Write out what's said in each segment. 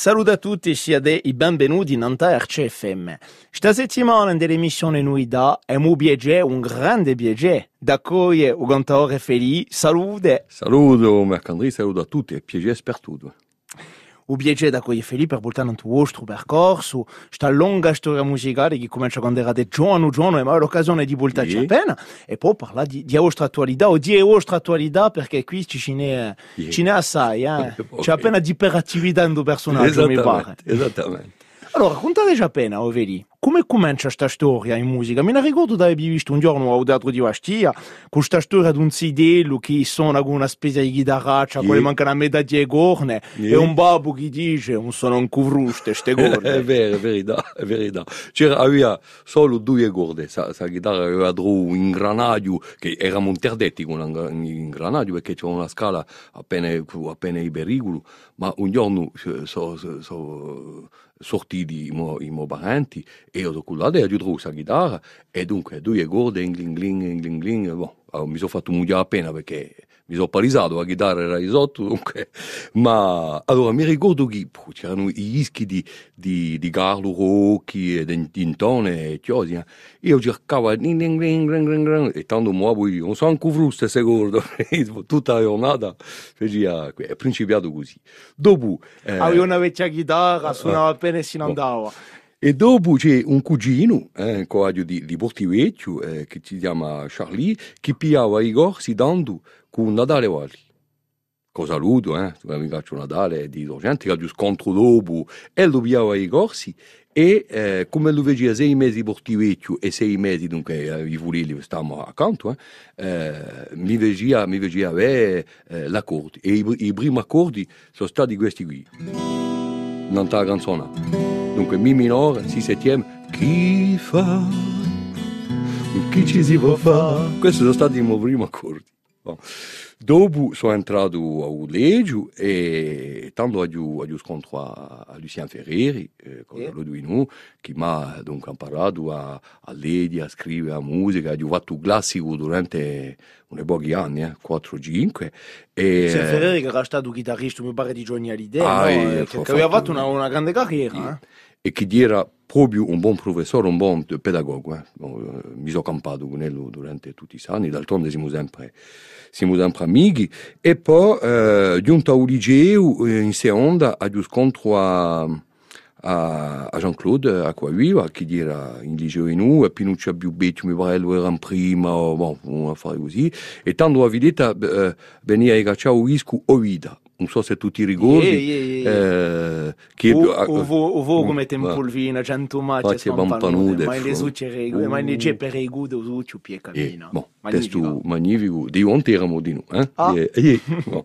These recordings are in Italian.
Saluto a tutti, siate i benvenuti in Antarce FM. Questa settimana nell'emissione Nuida è un piacere, un grande piacere, d'accogliere il cantaore Feli. Salute! Saluto, Mercandri, saluto a tutti e piacere per tutto. Un piacere d'accogliere Feli per portare il vostro percorso, questa lunga storia musicale che comincia quando eravate giovane, giovane, ma l'occasione di voltarci Sì. appena, e poi parlare di, di vostra attualità, o di vostra attualità, perché qui ci ce n'è assai, eh? Ok. c'è appena di iperattività in due personaggi, mi pare. Esattamente. Allora, raccontateci appena, Oveli, come comincia questa storia in musica? Mi ricordo di aver visto un giorno al Teatro di Bastia questa storia di un sidello che suona con una spesa di chitarraccia, Sì. quelli mancano a metà di corne, e un babbo che dice, non sono un cuvruste, ste È corne. vero, è verità, è verità. C'era, aveva solo due corde, sa, sa chitarra aveva dru in granaggio, che eravamo interdetti con un in granaggio perché c'era una scala appena, appena i pericoli, ma un giorno sono so, so, sortiti i mo- i miei parenti e io con la io trovo questa chitarra e dunque due corde, in gling gling, in gling gling, allora, mi sono fatto mugliare appena perché mi sono palisato, la chitarra era di sotto, dunque, ma allora mi ricordo che c'erano i dischi di, di, di Carlo Rocchi e di Tintone e Chiosi, eh. io cercavo ding, ding, ding, ding, ding, ding, e tanto muovo io, non so anche fruste secondo, tutta la giornata faceva, è principiato così. Dopo, eh, Avevo una vecchia chitarra, suonava appena e se ne andava. E dopo c'è un cugino, eh, un coraggio di, di Portivecchio, eh, che si chiama Charlie, che pigliava i corsi dando con Natale Valli. Cosa saluto, eh, mi faccio Natale, di gente che ha scontro dopo, e lo pigliava i corsi, e eh, come lo vedeva sei mesi Portivecchio e sei mesi, dunque eh, i fulili stavamo accanto, eh, eh, mi vedeva, mi vedeva avere eh, l'accordi, e i, i primi accordi sono stati questi qui, un'altra canzone. Dunque Mi minore, Si settième, chi fa? Chi ci si può fare? Questi sono stati i miei primi accordi. Dopo sono entrato a Ulegio e tanto ho scontro a, Lucien Ferreri, eh, con Eh. lui nu, che mi ha dunque imparato a, a leggere, a scrivere a musica, ho fatto classico durante un pochi anni, eh, 4-5. E, eh, Ferreri che era stato chitarrista, mi pare di Johnny Hallyday, Ah, no? eh, Eh, che, che aveva fatto- una, una grande carriera. eh. E che era proprio un buon professore, un buon pedagogo. Bon, eh, mi sono campato con lui durante tutti i anni, d'altronde siamo sempre, siamo sempre amici. E poi, eh, giunto al liceo, eh, in giù scontro a, a, a Jean-Claude Acquaviva, che era in liceo in U, e lui era in prima, bon, un affare così. E tanto a eh, veniva a cacciare il. Non so se tu ti ricordi. Sì, sì, sì. eh, che O, ah, o, vo, o vo come eh, tempolvina, cento macce spampanute, ma le fu- succere, Uh. ma le ceppere i gude, o su pie Eh, cammina. bon, Magnifico. testo magnifico, di onte eravamo di noi. Eh? Ah. Eh, eh, bon.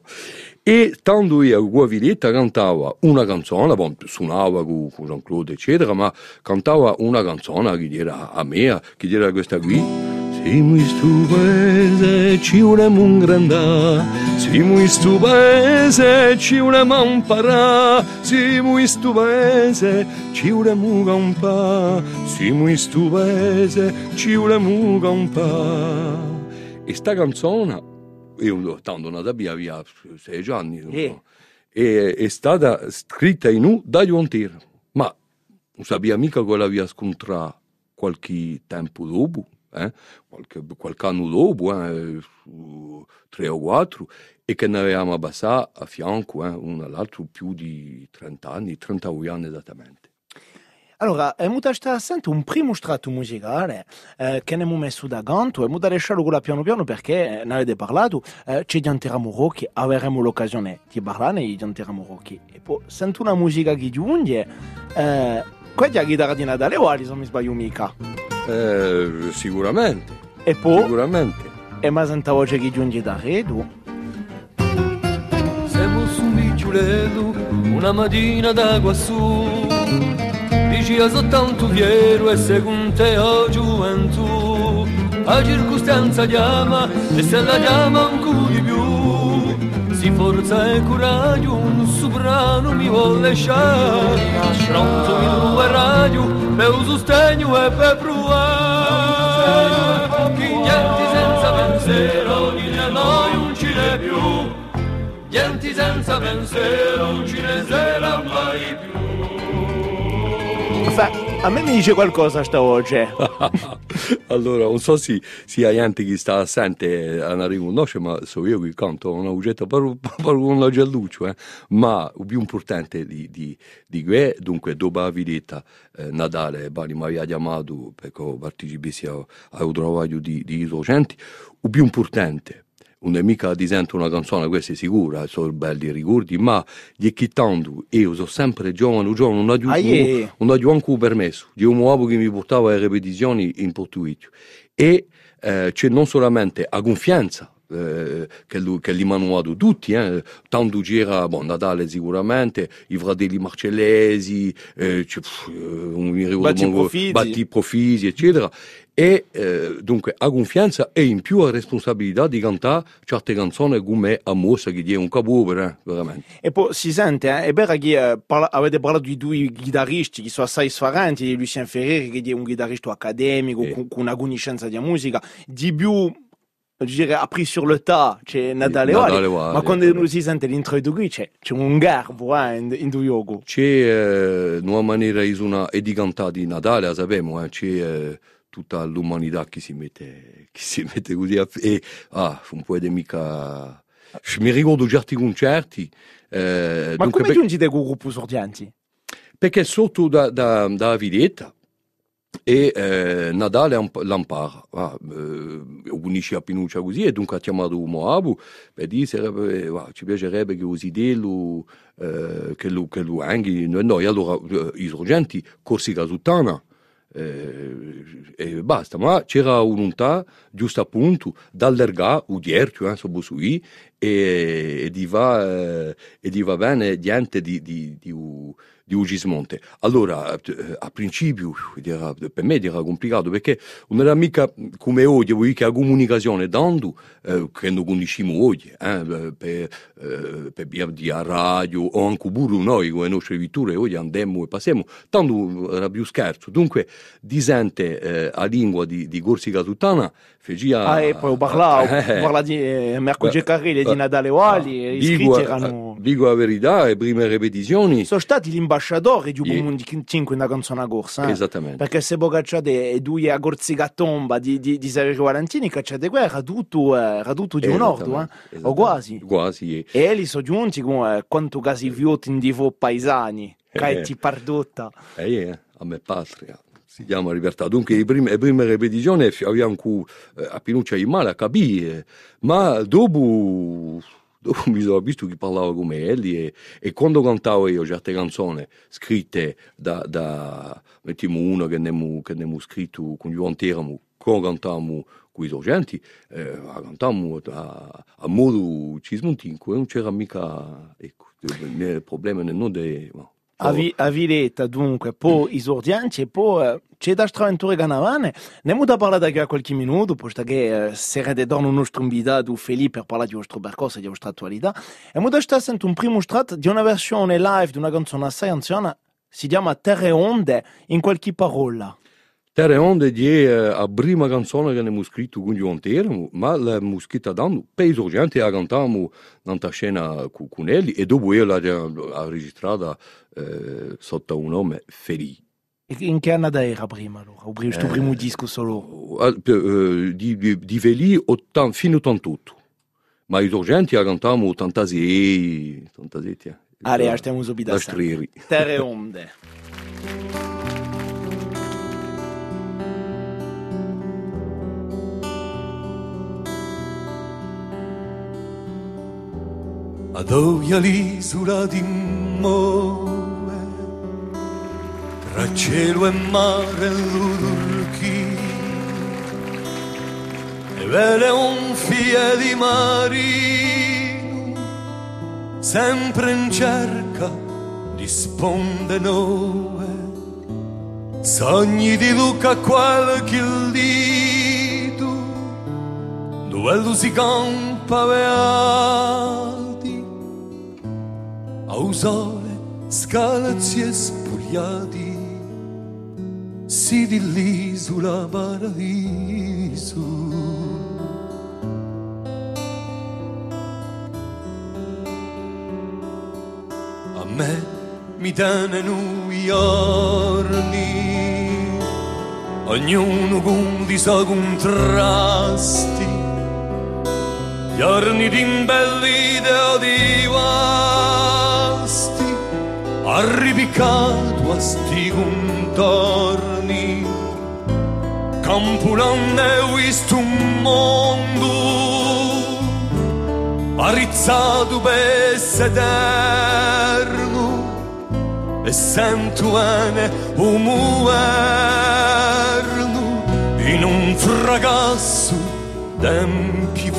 E tanto io a Guaviletta cantava una canzone, bon, suonava con, con Jean-Claude, eccetera, ma cantava una canzone che era a me, che era questa qui. Siamo in stu paese, ci volemo un grandà, siamo in stu paese, ci volemo imparare, siamo in stu paese, ci volemo campare, siamo in stu paese, ci volemo campare. E sta canzone, io tanto nata via, via sei anni, Eh. so, è, stata scritta in U da Iontir, ma non sapeva mica che l'aveva scontrato qualche tempo dopo, eh? qualche, qualche dopo, eh? tre o quattro, e che ne avevamo abbassato a fianco, eh? uno all'altro, più di 30 anni, 32 anni esattamente. Allora, abbiamo sentito un primo strato musicale eh, che abbiamo messo da canto e lasciato quello piano piano perché eh, ne avete parlato, eh, ci diventeremo rocchi, avremo l'occasione di parlarne e diventeremo rocchi. E poi sento una musica che giunge, eh, quella è la chitarra di Natale Wally, se non mi sbaglio mica. Eh, sicuramente, E poi, sicuramente. e ma sento la voce che giunge da Redu. Siamo su un bicciuletto, una mattina da quassù. Dici io soltanto fiero e secondo te ho gioventù. La circostanza chiama e se la chiama ancora di più forza e coraggio un sovrano mi vuole lasciare. Pronto mi trova radio per sostegno e per provare. Chi niente senza pensiero di noi non ci ne più. Niente senza pensiero non ci ne sarà mai più. A me mi dice qualcosa sta voce. allora, non so se, se hai gente che sta assente a non riconoscere, ma so io che canto una ugetta per, per una gelluccio, eh. ma il più importante di, di, di que, dunque, dopo la videtta eh, Natale, Bani aveva chiamato perché partecipassi a, a un travaglio di, di docenti, il più importante non è mica disento una canzone, questa è sicura, sono belli ricordi, ma di chittando, io sono sempre giovane, giovane, non ho, Ah, yeah. non ho anche permesso, di un uomo che mi portava alle ripetizioni in portoghese. E eh, c'è non solamente la confianza, eh, che, li manuato tutti, eh. tanto c'era bon, Natale sicuramente, i fratelli Marcellesi, eh, pff, eh, Batti Profisi. Batti Profisi, eccetera. E eh, dunque a confianza e in più la responsabilità di cantare certe canzoni come a mossa che è un capoeira, eh, veramente. E poi si sente, eh, è vero che parla- avete parlato di due chitarristi che sono assai sfarenti, di Lucien Ferreri che è un chitarrista accademico, con, con una conoscenza di musica, di più, dirais, appris sur le tas, c'è Natale Wali, ma quando esatto. si sente l'introduzione c'è, c'è un garbo eh, in, in due gioco. C'è eh, una maniera di suonare e di di Natale, la sappiamo, eh, c'è eh, tutta l'umanità che si mette, che si mette così a, e ah, non può mica... Mi ricordo certi concerti. eh, Ma dunque, come per- giungite con gruppo sordianti? perché sotto da, da, da Videtta e eh, Natale un- l'ampara, ah, eh, unisce a Pinuccia così e dunque ha chiamato Moabu per dire sarebbe, ah, ci piacerebbe che usi dello, eh, che lo, che lo anghi, no, no, e allora eh, i sorgenti Corsica Suttana. Eh, e basta, ma c'era un'unità giusto appunto dall'erga, udiercio, eh, so sui, e, e di va, eh, e di va bene niente di, di, di, di Ugismonte. Allora, eh, a principio, per me era complicato perché non era mica come oggi, vuoi che la comunicazione dando, eh, che non conosciamo oggi, eh, per, eh, per via di radio o anche pure noi con le nostre vitture, oggi andiamo e passiamo, tanto era più scherzo. Dunque, disente eh, a lingua di, di Corsica Tuttana, fecea... Ah, e poi parla, eh, parla di eh, Beh, Geccarelli di eh, Natale Wali, e i dico, erano... eh, dico la verità, le prime ripetizioni... Sono stati gli ambasciatori di un comune di 5 in una canzone corsa. eh. Esattamente. Perché se voi cacciate e due a Gorziga tomba di, di, di Saverio Valentini, cacciate qua, era tutto, eh, era tutto di un ordo, eh? O quasi. Quasi. eh. E lì sono giunti con eh, quanto casi vioti in divo paesani, che Eh. ti pardotta. E eh, a me patria. Si chiama libertà. Dunque, le prime, le prime ripetizioni abbiamo eh, a Pinuccia in male a capire, ma dopo, dopo mi sono visto che parlava come egli e, e quando cantavo io certe canzoni scritte da, da mettiamo una che abbiamo, che abbiamo scritto con Giovanni Teramo, quando cantavamo con i sorgenti, eh, cantavamo a, a modo cismontinco non c'era mica ecco, il problema non de, no. A, vi, a Viletta, dunque, poi i sordianti e poi eh, c'è da straventure ganavane. Ne da parlare da qualche minuto, posto che eh, sarete da un nostro invitato Felipe per parlare di vostro percorso e di vostra attualità. E da stare sentendo un primo strato di una versione live di una canzone assai anziana, si chiama Terre Onde, in qualche parola. Terre Onde eh, la prima canzone che abbiamo scritto con Giovanni Teramo, ma l'abbiamo scritta dando per i sorgenti la cantavamo nella scena con, egli e dopo io l'ho registrata eh, sotto un nome Feli. In che anno era prima, allora? Il Eh, primo disco solo? Eh, eh, di, di, di Feli ottan- fino 88. Ma i sorgenti cantavamo 86, 87. eh. Allora, stiamo subito a sentire. streri. Terre Onde. Adovia l'isola di Move, tra cielo e mare l'Urchi, e vede un fie di marino, sempre in cerca di sponde nuove, sogni di Luca qualche dito, dove si campa beati, a sole scalzi e spugliati, si di l'isola paradiso. A me mi danno i giorni ognuno con i suoi contrasti, giorni di imbellite o di guasti, arrivicato a sti contorni, Campulone ho visto un mondo arizzato per sederno e sento bene un moderno in un fragasso tempi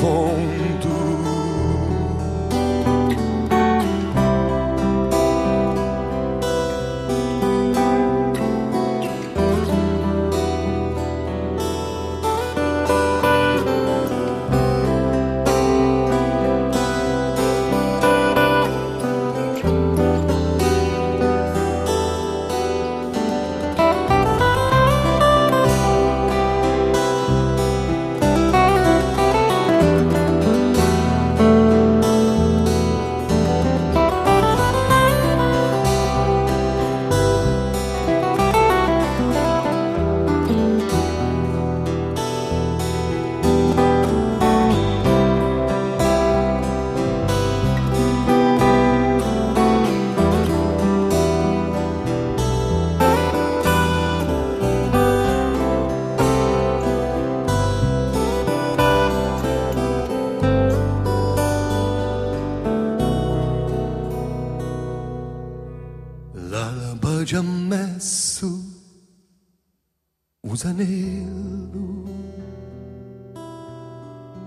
usanello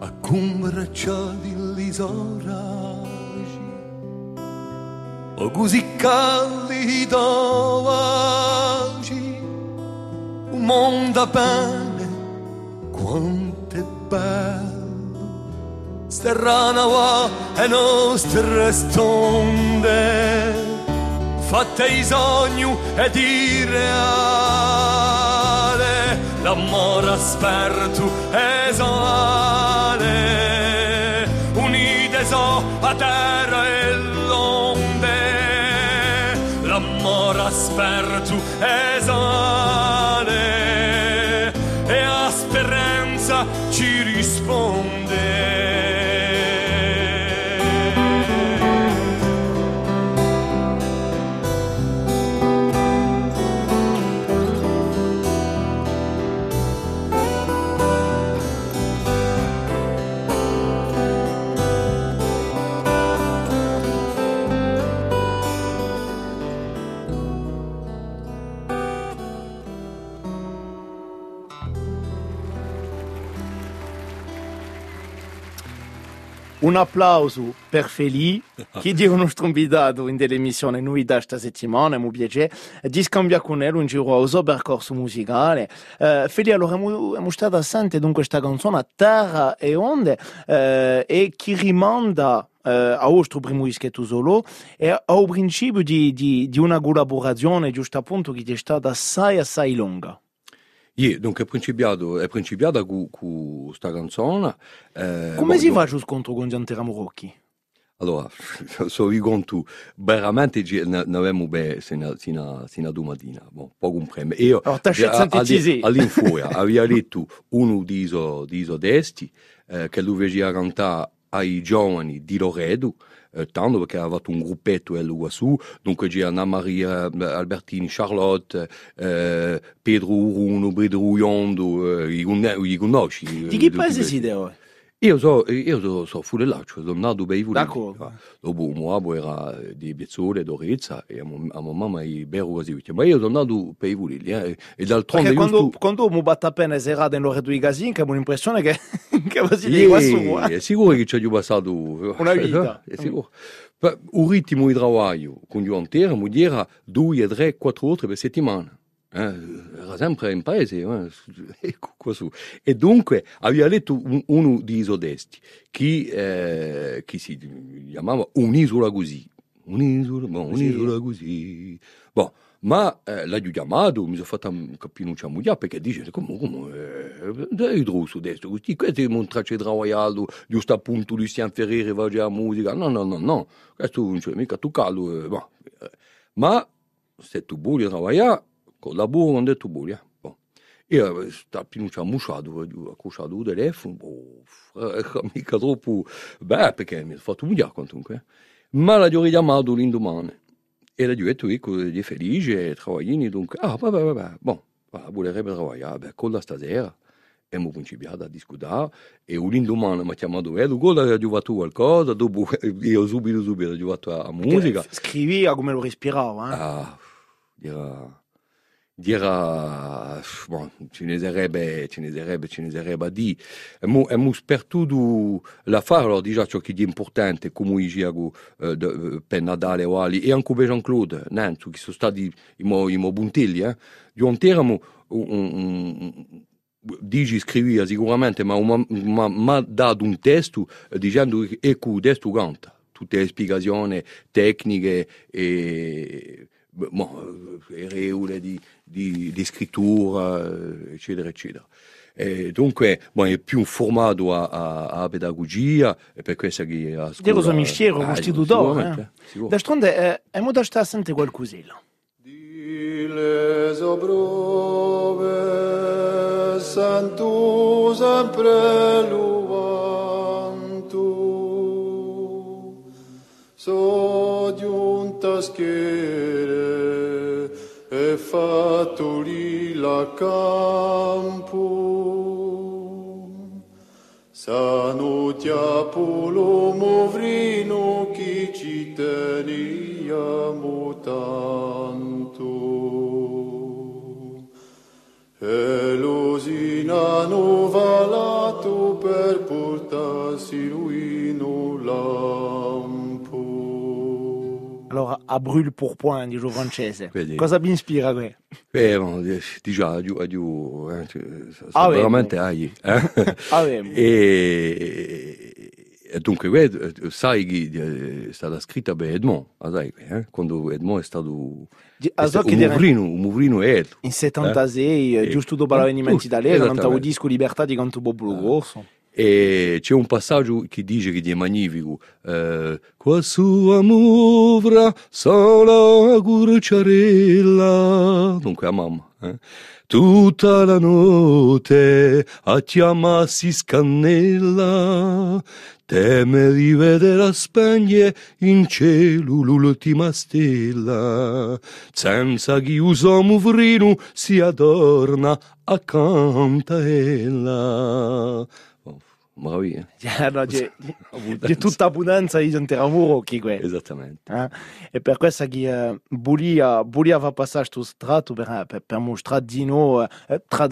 a combracciati l'isoragi o così caldi dovaci un mondo bene quanto è bello. Sterrana va e nostre stonde. Fatte i sogni e di reale l'amore asperto e soale unite so a terra e l'onde. L'amore asperto e Un applauso per Feli, che è il nostro invitato in dell'emissione Novità questa settimana, mi piace di scambiare con lui un suo percorso musicale. Eh, Feli, allora, abbiamo stato assente dunque questa canzone Terra e Onde eh, e che rimanda eh, al vostro primo dischetto solo e al principio di, di, di una collaborazione, giusto appunto, che è stata assai assai lunga. Io, dunque, è principiato, è principiata con questa canzone. Eh, Come boh, si fa lo scontro con Giantera Morocchi? Allora, so vi conto, veramente ne ne avevamo bene sino, sino, sino a domattina, bon, poco un premio. Io, sì. all'infuori, avevo letto uno di iso, di iso desti, eh, che lui faceva cantare ai giovani di Loredo, tanto perché aveva fatto un gruppetto e lui su, dunque c'era Anna Maria eh, Albertini, Charlotte, eh, Pedro Uruno, Pedro Iondo, eh, li con- li conosci? Di eh, paese siete voi? Io so, io so, so cioè sono nato bei voli. D'accordo. Dopo uomo era di Bezzole, d'Orezza, e a, mo- a mamma i beru così. Ma io sono nato per i voli, eh, e d'altronde Perché quando, giusto... quando mi batto appena serata in l'ora due casini, che ho l'impressione che, che così di qua su. Yeah, eh. è sicuro che ci ho passato Una vita. È sicuro. Ma Un ritmo di lavoro con gli interi, mi era due, tre, quattro ore per settimana. Eh, era sempre in paese, eh, qua su. E dunque aveva letto un- uno di Isodesti che, eh, che si chiamava Un'isola così. Un'isola, boh, un'isola così. Boh, ma eh, l'ho chiamato, mi sono fatto capire non moglie perché dice come, come, eh, giù su destra, questi questi montracci di travagliato, giusto appunto Lucian Ferreri va già a musica, no, no, no, no, questo non c'è mica caldo, eh. Eh, ma se tu vuoi lavorare, con te tu eh. Boh. io sta più musciato, ho accosciato il telefono, boh, mica troppo, beh, perché mi ha fatto dia comunque. Ma la ho richiamato l'indomani. E la detto, ecco, è felice, travagliini, dunque, ah, vabbè, vabbè, bon, volerebbe lavorare, beh, con la stasera. Abbiamo cominciato a discutere e l'indomani mi ha chiamato e Lugo ha giocato qualcosa, dopo io subito subito ho giocato a musica. Scrivi come lo respirava, eh? Ah, era dirà bon, ce ne sarebbe ce ne sarebbe ce ne sarebbe a dire abbiamo per tutto la allora déjà ciò che è importante come i gioco eh, per Natale o ali e anche per Jean-Claude Nantu che sono stati i mo, mo buntelli eh. di un termo dici scrivia sicuramente ma mi ha dato un testo eh, dicendo che ecco testo canta tutte le spiegazioni tecniche e bon, reule di, di, di scrittura, eccetera, eccetera. E dunque, bon, è più formato a, a, a pedagogia e per questo che a scuola... Sono mischiero, ah, costitutore. Eh. D'altronde, eh, è modo sta a sentire qualcosina. Di les obrove santu sempre luantu so giuntas che e fatuli la campum sanutia pulum ovrinu citenia mutantum elusina nu valatu per purta sinuinu la allora a brûle pour point di Gio francese Vedi. cosa mi ispira qui? Eh, bon, déjà, adieu, adieu, eh, ah, veramente agli. Eh? Ah, e, e dunque, sai che è stata scritta per Edmond, sai, eh? quando Edmond è stato ah, so un muvrino, un muvrino è In 76, eh, giusto dopo l'avvenimento italiano, cantavo disco Libertà di canto Bob Grosso. E c'è un passaggio che dice che è magnifico. Eh, Qua sua muvra sola curciarella. Dunque a mamma. Eh? Tutta la notte a chiamarsi scannella. Teme di vedere spegne in cielo l'ultima stella. Senza che uso muvrino si adorna accanto a ella meraviglia. Yeah, no, c'è, c'è, tutta abbondanza di gente lavoro qui. Esattamente. Eh? E per questo che eh, volia, far passare questo strato per, per, per mostrare di noi, eh, tra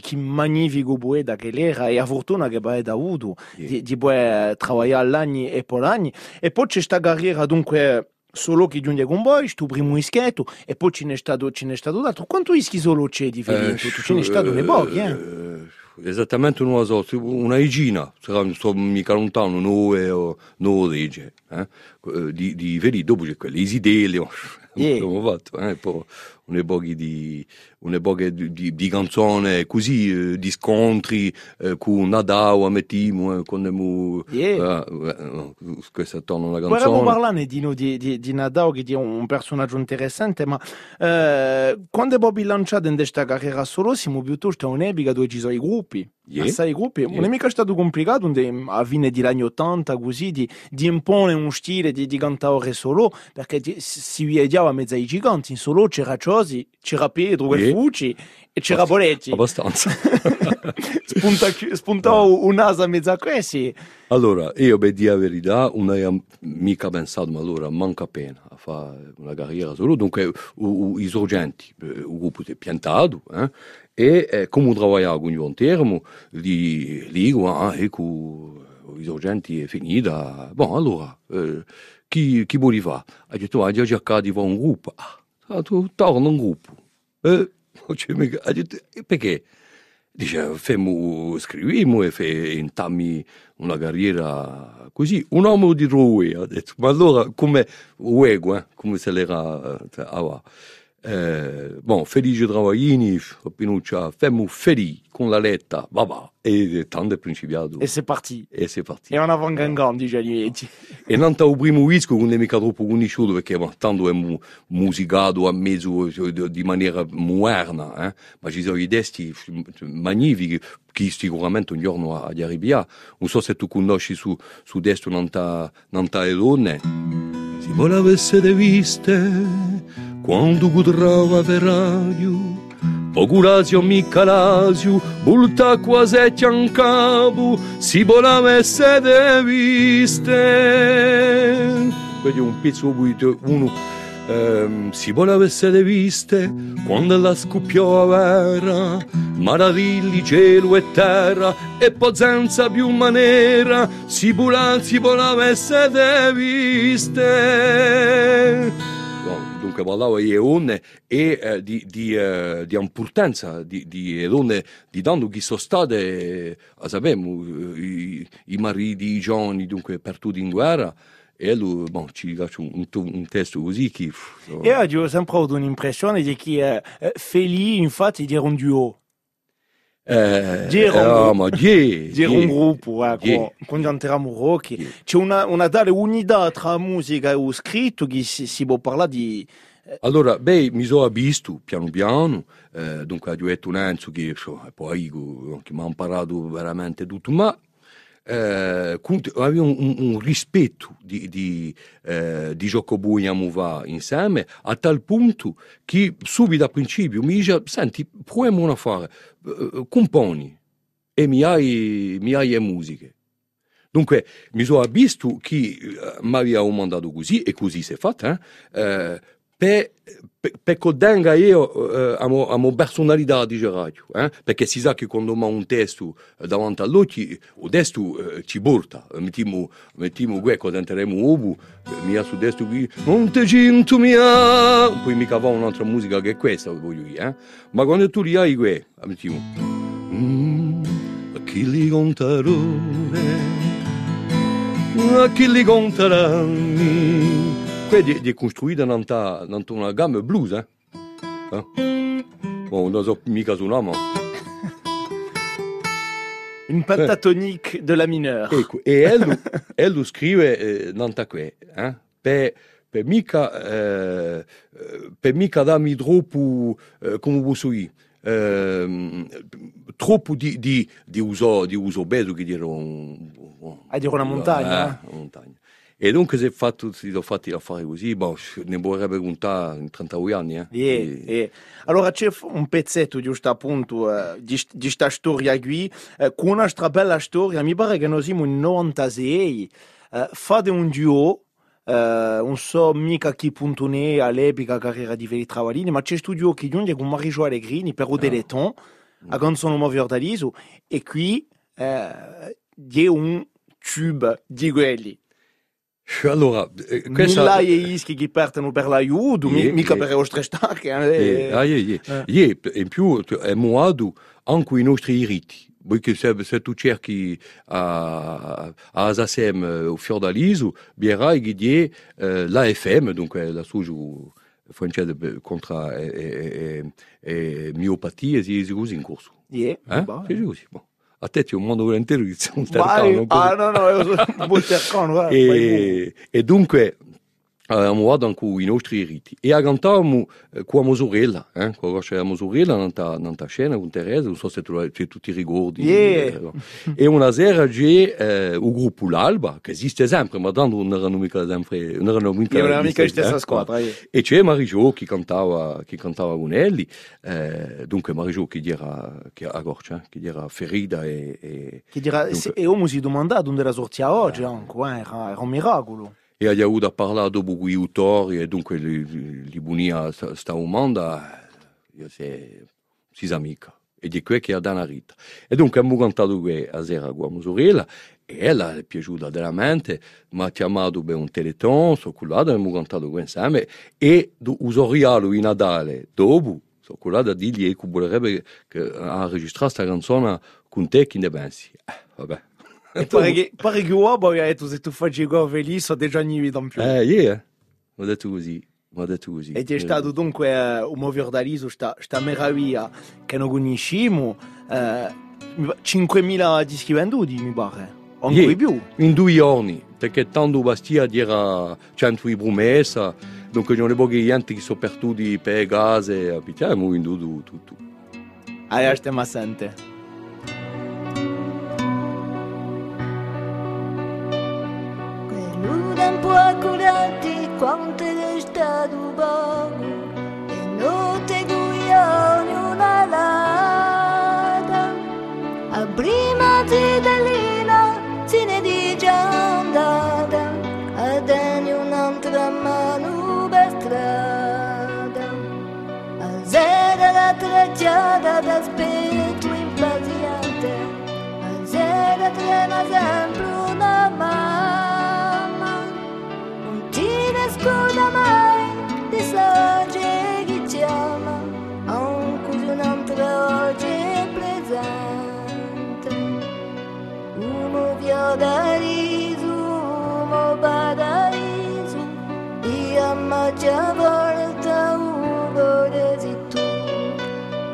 che magnifico che l'era e a fortuna che avuto, yeah. di, lavorare e poi l'anno. E poi c'è questa carriera dunque solo che giunge con voi, sto primo ischetto e poi ce n'è stato, ce n'è stato. Quanto ischi solo c'è di? Eh, ce n'è stato ne pochi, eh? eh esattamente non lo so, una sarà sto mica lontano, 9 o 9 eh? di, di vedi, dopo c'è quelle isidele, abbiamo fatto, eh? poi un'epoca di, un'epoca di, di, di canzone così, eh, di scontri eh, con Nadao, mettiamo, eh, quando mu, yeah. eh, questa torna una canzone. Vorremmo parlare di, di, di, di Nadao che è un personaggio interessante, ma eh, quando Bobby lanciato in questa carriera solo, siamo piuttosto un'epoca dove ci sono i gruppi. Yeah. Assai gruppi, yeah. non è mica stato complicato a fine degli anni 80 così di, di imporre un stile di, di cantare solo perché si vediva mezzo ai giganti in solo c'era C'era Pedro yeah. e Fucci e c'era Boletti abbastanza spunta, spuntò un'asa mezzo a questi allora io per dire la verità non ho mica pensato ma allora manca appena a fare una carriera solo dunque i sorgenti il gruppo si è piantato eh? e eh, come lavoravo con il termo di dico ah, ecco i sorgenti è finita bon allora eh, chi, chi vuole fare? Ha detto, ha già cercato di fare un gruppo. Ah, tu torna un gruppo. Eh, ha detto, perché? Dice, femo, scriviamo e fe, intammi una carriera così. Un uomo di Rui, ha detto, ma allora come uego, eh, come se l'era... Eh, ah, Eh, bon, felice travaglini, Pinuccia, femmo felice con la letta, va va, e tanto è principiato. E c'est parti. E c'est parti. E un avant gangan, dice Lieti. E non il primo disco non è mica troppo conosciuto perché ma, tanto è mu- musicato a mezzo di, di maniera moderna, eh? ma ci sono i testi magnifici che sicuramente un giorno a, a arrivare. Non so se tu conosci su, su testo non ta, non ta le donne. Si volesse de viste quando gudrava veraio, Pocurazio Miccalazio, bulta quasi capo, si volava essere viste. Vedi un pezzo uno ehm, si voleva essere viste quando la scoppiò a vera, maravilli cielo e terra e poi più maniera, si, vola, si voleva essere viste dunque parlava di donne e eh, di, di, eh, di, importanza di, di donne di danno che sono state, eh, sappiamo, i, i mariti, i giovani, dunque per tutti in guerra. E lui, bon, ci faccio un, un, testo così che... So. E oggi ho sempre avuto un'impressione di che eh, Feli, infatti, era un duo. Eh, Dire ma die, dire un gruppo, ecco, quando entriamo rock, c'è una, una tale unità tra musica e scritto che si, si può parlare di... Allora, beh, mi sono visto piano piano, eh, dunque ho detto un anno che poi che mi ha imparato veramente tutto, ma eh, avevo un, un, rispetto di, di, eh, di gioco buono insieme a tal punto che subito a principio mi dice senti proviamo una fare uh, componi e mi hai, mi hai musiche. Dunque, mi sono visto che uh, mi aveva mandato così, e così si è fatto, eh, per, per, per codenga io eh, a mo personalità di radio, eh? perché si sa che quando ho un testo davanti all'occhio, il testo eh, ci porta, mettiamo, mettiamo qui, quando entreremo uovo, mi ha su testo qui, non te cinto mia, poi mi cava un'altra musica che è questa, voglio dire, eh? ma quando tu li hai qui, mettiamo, mm, a chi li conterò, a chi li conteranno, Après, di, di costruita in una gamma blues, eh? eh? Bon, non so mica Une pentatonique de la mineure. Ecco, e elle, elle lo scrive eh, nanta qui, eh? per, per mica, eh, per mica darmi troppo, eh, come posso dire, eh, troppo di, di, di, uso, di uso che dire un... A dire una montagna. Eh, una montagna. E dunque si, fatto, si sono fatti affari così, boh, ne vorrebbe contare in 32 anni. Eh. Yeah, e... yeah. Allora c'è un pezzetto giusto appunto uh, di questa storia qui, uh, con una bella storia, mi pare che noi siamo in 96, uh, fate un duo, uh, non so mica chi punto ne all'epica carriera di Feli Travaglini, ma c'è duo che giunge con Marie-Jo Allegrini per o Deleton, a canzone Movi Ordaliso, e qui uh, c'è un tube di quelli. Allora, eh, questa... Migliaia ischi che partono per l'aiuto, yeah, mica yeah. per le nostre stacche. Eh. Ah, yeah, in più è modo anche i nostri diritti. Perché se, tu cerchi a, a Asasem o Fiordaliso, vedrai che eh, la FM, dunque la suo francese contro e, e, e, miopatie, si così in corso. Yeah, eh? Sì, così. Bon. A te c'è un mondo intero di un tercano. Ah, no, no, è un buon tercano. e, e dunque, abbiamo guardato anche i nostri riti. E cantavamo eh, con la mosorella, eh? con la mosorella nella scena con Teresa, non so se tu, se tu ti ricordi. Yeah. E una sera c'è eh, il gruppo L'Alba, che esiste sempre, ma tanto non erano mica sempre... Non erano mica, non erano mica la stessa eh? squadra. Eh. E c'è Marijo che cantava, che cantava con Elli, eh, dunque Marijo che era, che a Gorcia, che era ferita e... e che era, dunque, e uno si domanda dove era sortita oggi, anche, eh, era, era un miracolo e a Yahuda a parlare dopo quei autori e dunque li, li bunia sta umanda io se si amica e di qui che ha da una rita. E dunque abbiamo cantato qui a sera con mia sorella e ella è piaciuta veramente mi ha chiamato un teleton so cullato abbiamo cantato qui insieme e usorialo in Natale dopo so cullato a dirgli che vorrebbe che ha registrato questa canzone con te che ne pensi? Eh, vabbè Pare che uomo ha detto se tu fai go felice ho già niente in più. Eh, yeah. Ho detto così. mi ha detto così. E c'è stato dunque eh, un movio da riso, sta, sta meraviglia che non conosciamo, eh, mi pa- 5.000 dischi venduti mi pare, o anche di più. In due giorni, perché tanto Bastia era 100 di promessa, dunque non è pochi gente che sono perduti per gas e abitiamo in tutto. Allora stiamo a quanto è stato buono e non te guioni una lata a prima zitellina se ne dice andata a dare un'altra mano per strada. A zero la tracciata d'aspetto impaziente a zero trema sempre una mamma nasconda mai di sagge che chiama anche se un'altra oggi è presente. Uno viola riso uno paradiso io ammaccia volta uno resi tu.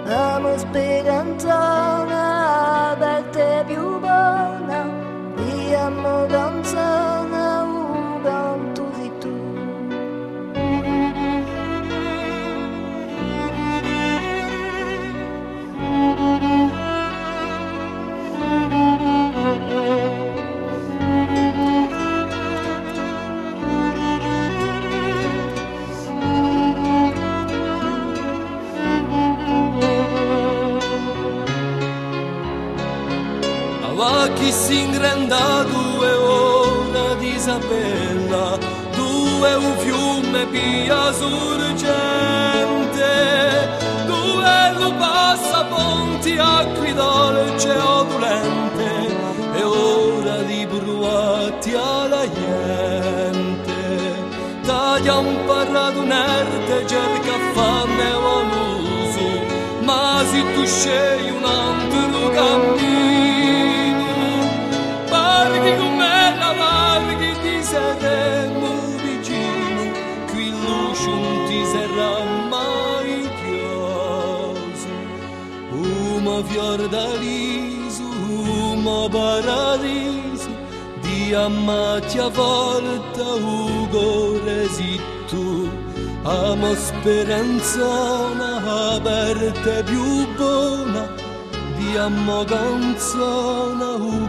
Amo speranza ingranda due di Isabella, due un fiume via sorgente, due lo passa ponti acqui dolce odulente, e ora di bruati alla gente. Taglia un parlato nerde, cerca fame o l'uso, ma se tu scegli un altro cammino, Uma fior da riso, uma paradiso, di a volta ugo resitto. Amo speranza una aperta più buona, di amo canzone u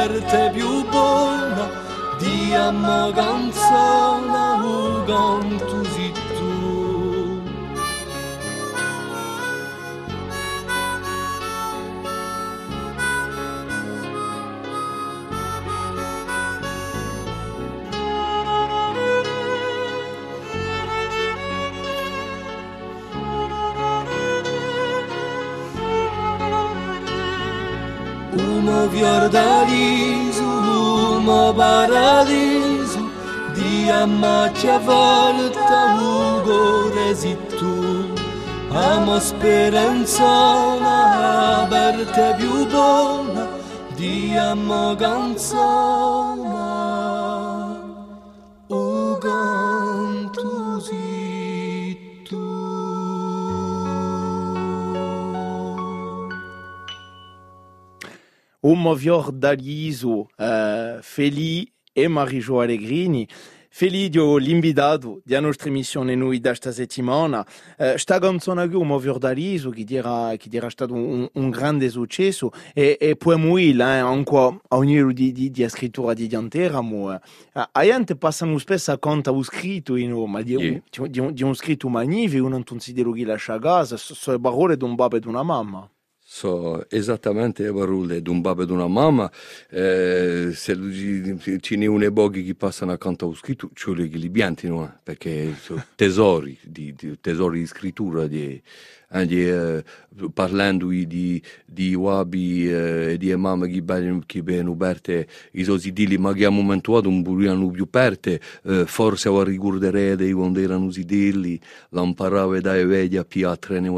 aperte più buona, di amo canzone Umo fiordaliso, umo paradiso, di ammacci a volta ugo resittu. Amo speranza una aperte più buona, di amo canzone, Un movior d'Aliso, eh, Feli e Marijo Allegrini Felidio, l'invitato della nostra emissione noi da questa settimana, eh, sta canzone qui, un fiordaliso, che era, che era stato un, un grande successo, e, e poi il, eh, anche a ognuno di, di, di scrittura di Diantera, eh, a gente passano spesso a conto un scritto, no, ma di, Yeah. di, di, di un scritto magnifico, non considero che lascia a casa, sono le parole di un babbo e di una mamma. So esattamente le parole di un babbo e di una mamma. Eh, se ci- n'è un boghi che passano accanto allo scritto, ci vuole che li piantino, eh, perché sono tesori di, di- tesori di scrittura. Di, di, eh, parlando di, di wabi eh, e di mamma che ben- aperte, i sosi dili, ma che a un momento dato non volevano più aperte, eh, forse a ricorderete quando erano si dilli, l'imparava dai vecchi a pia a trene,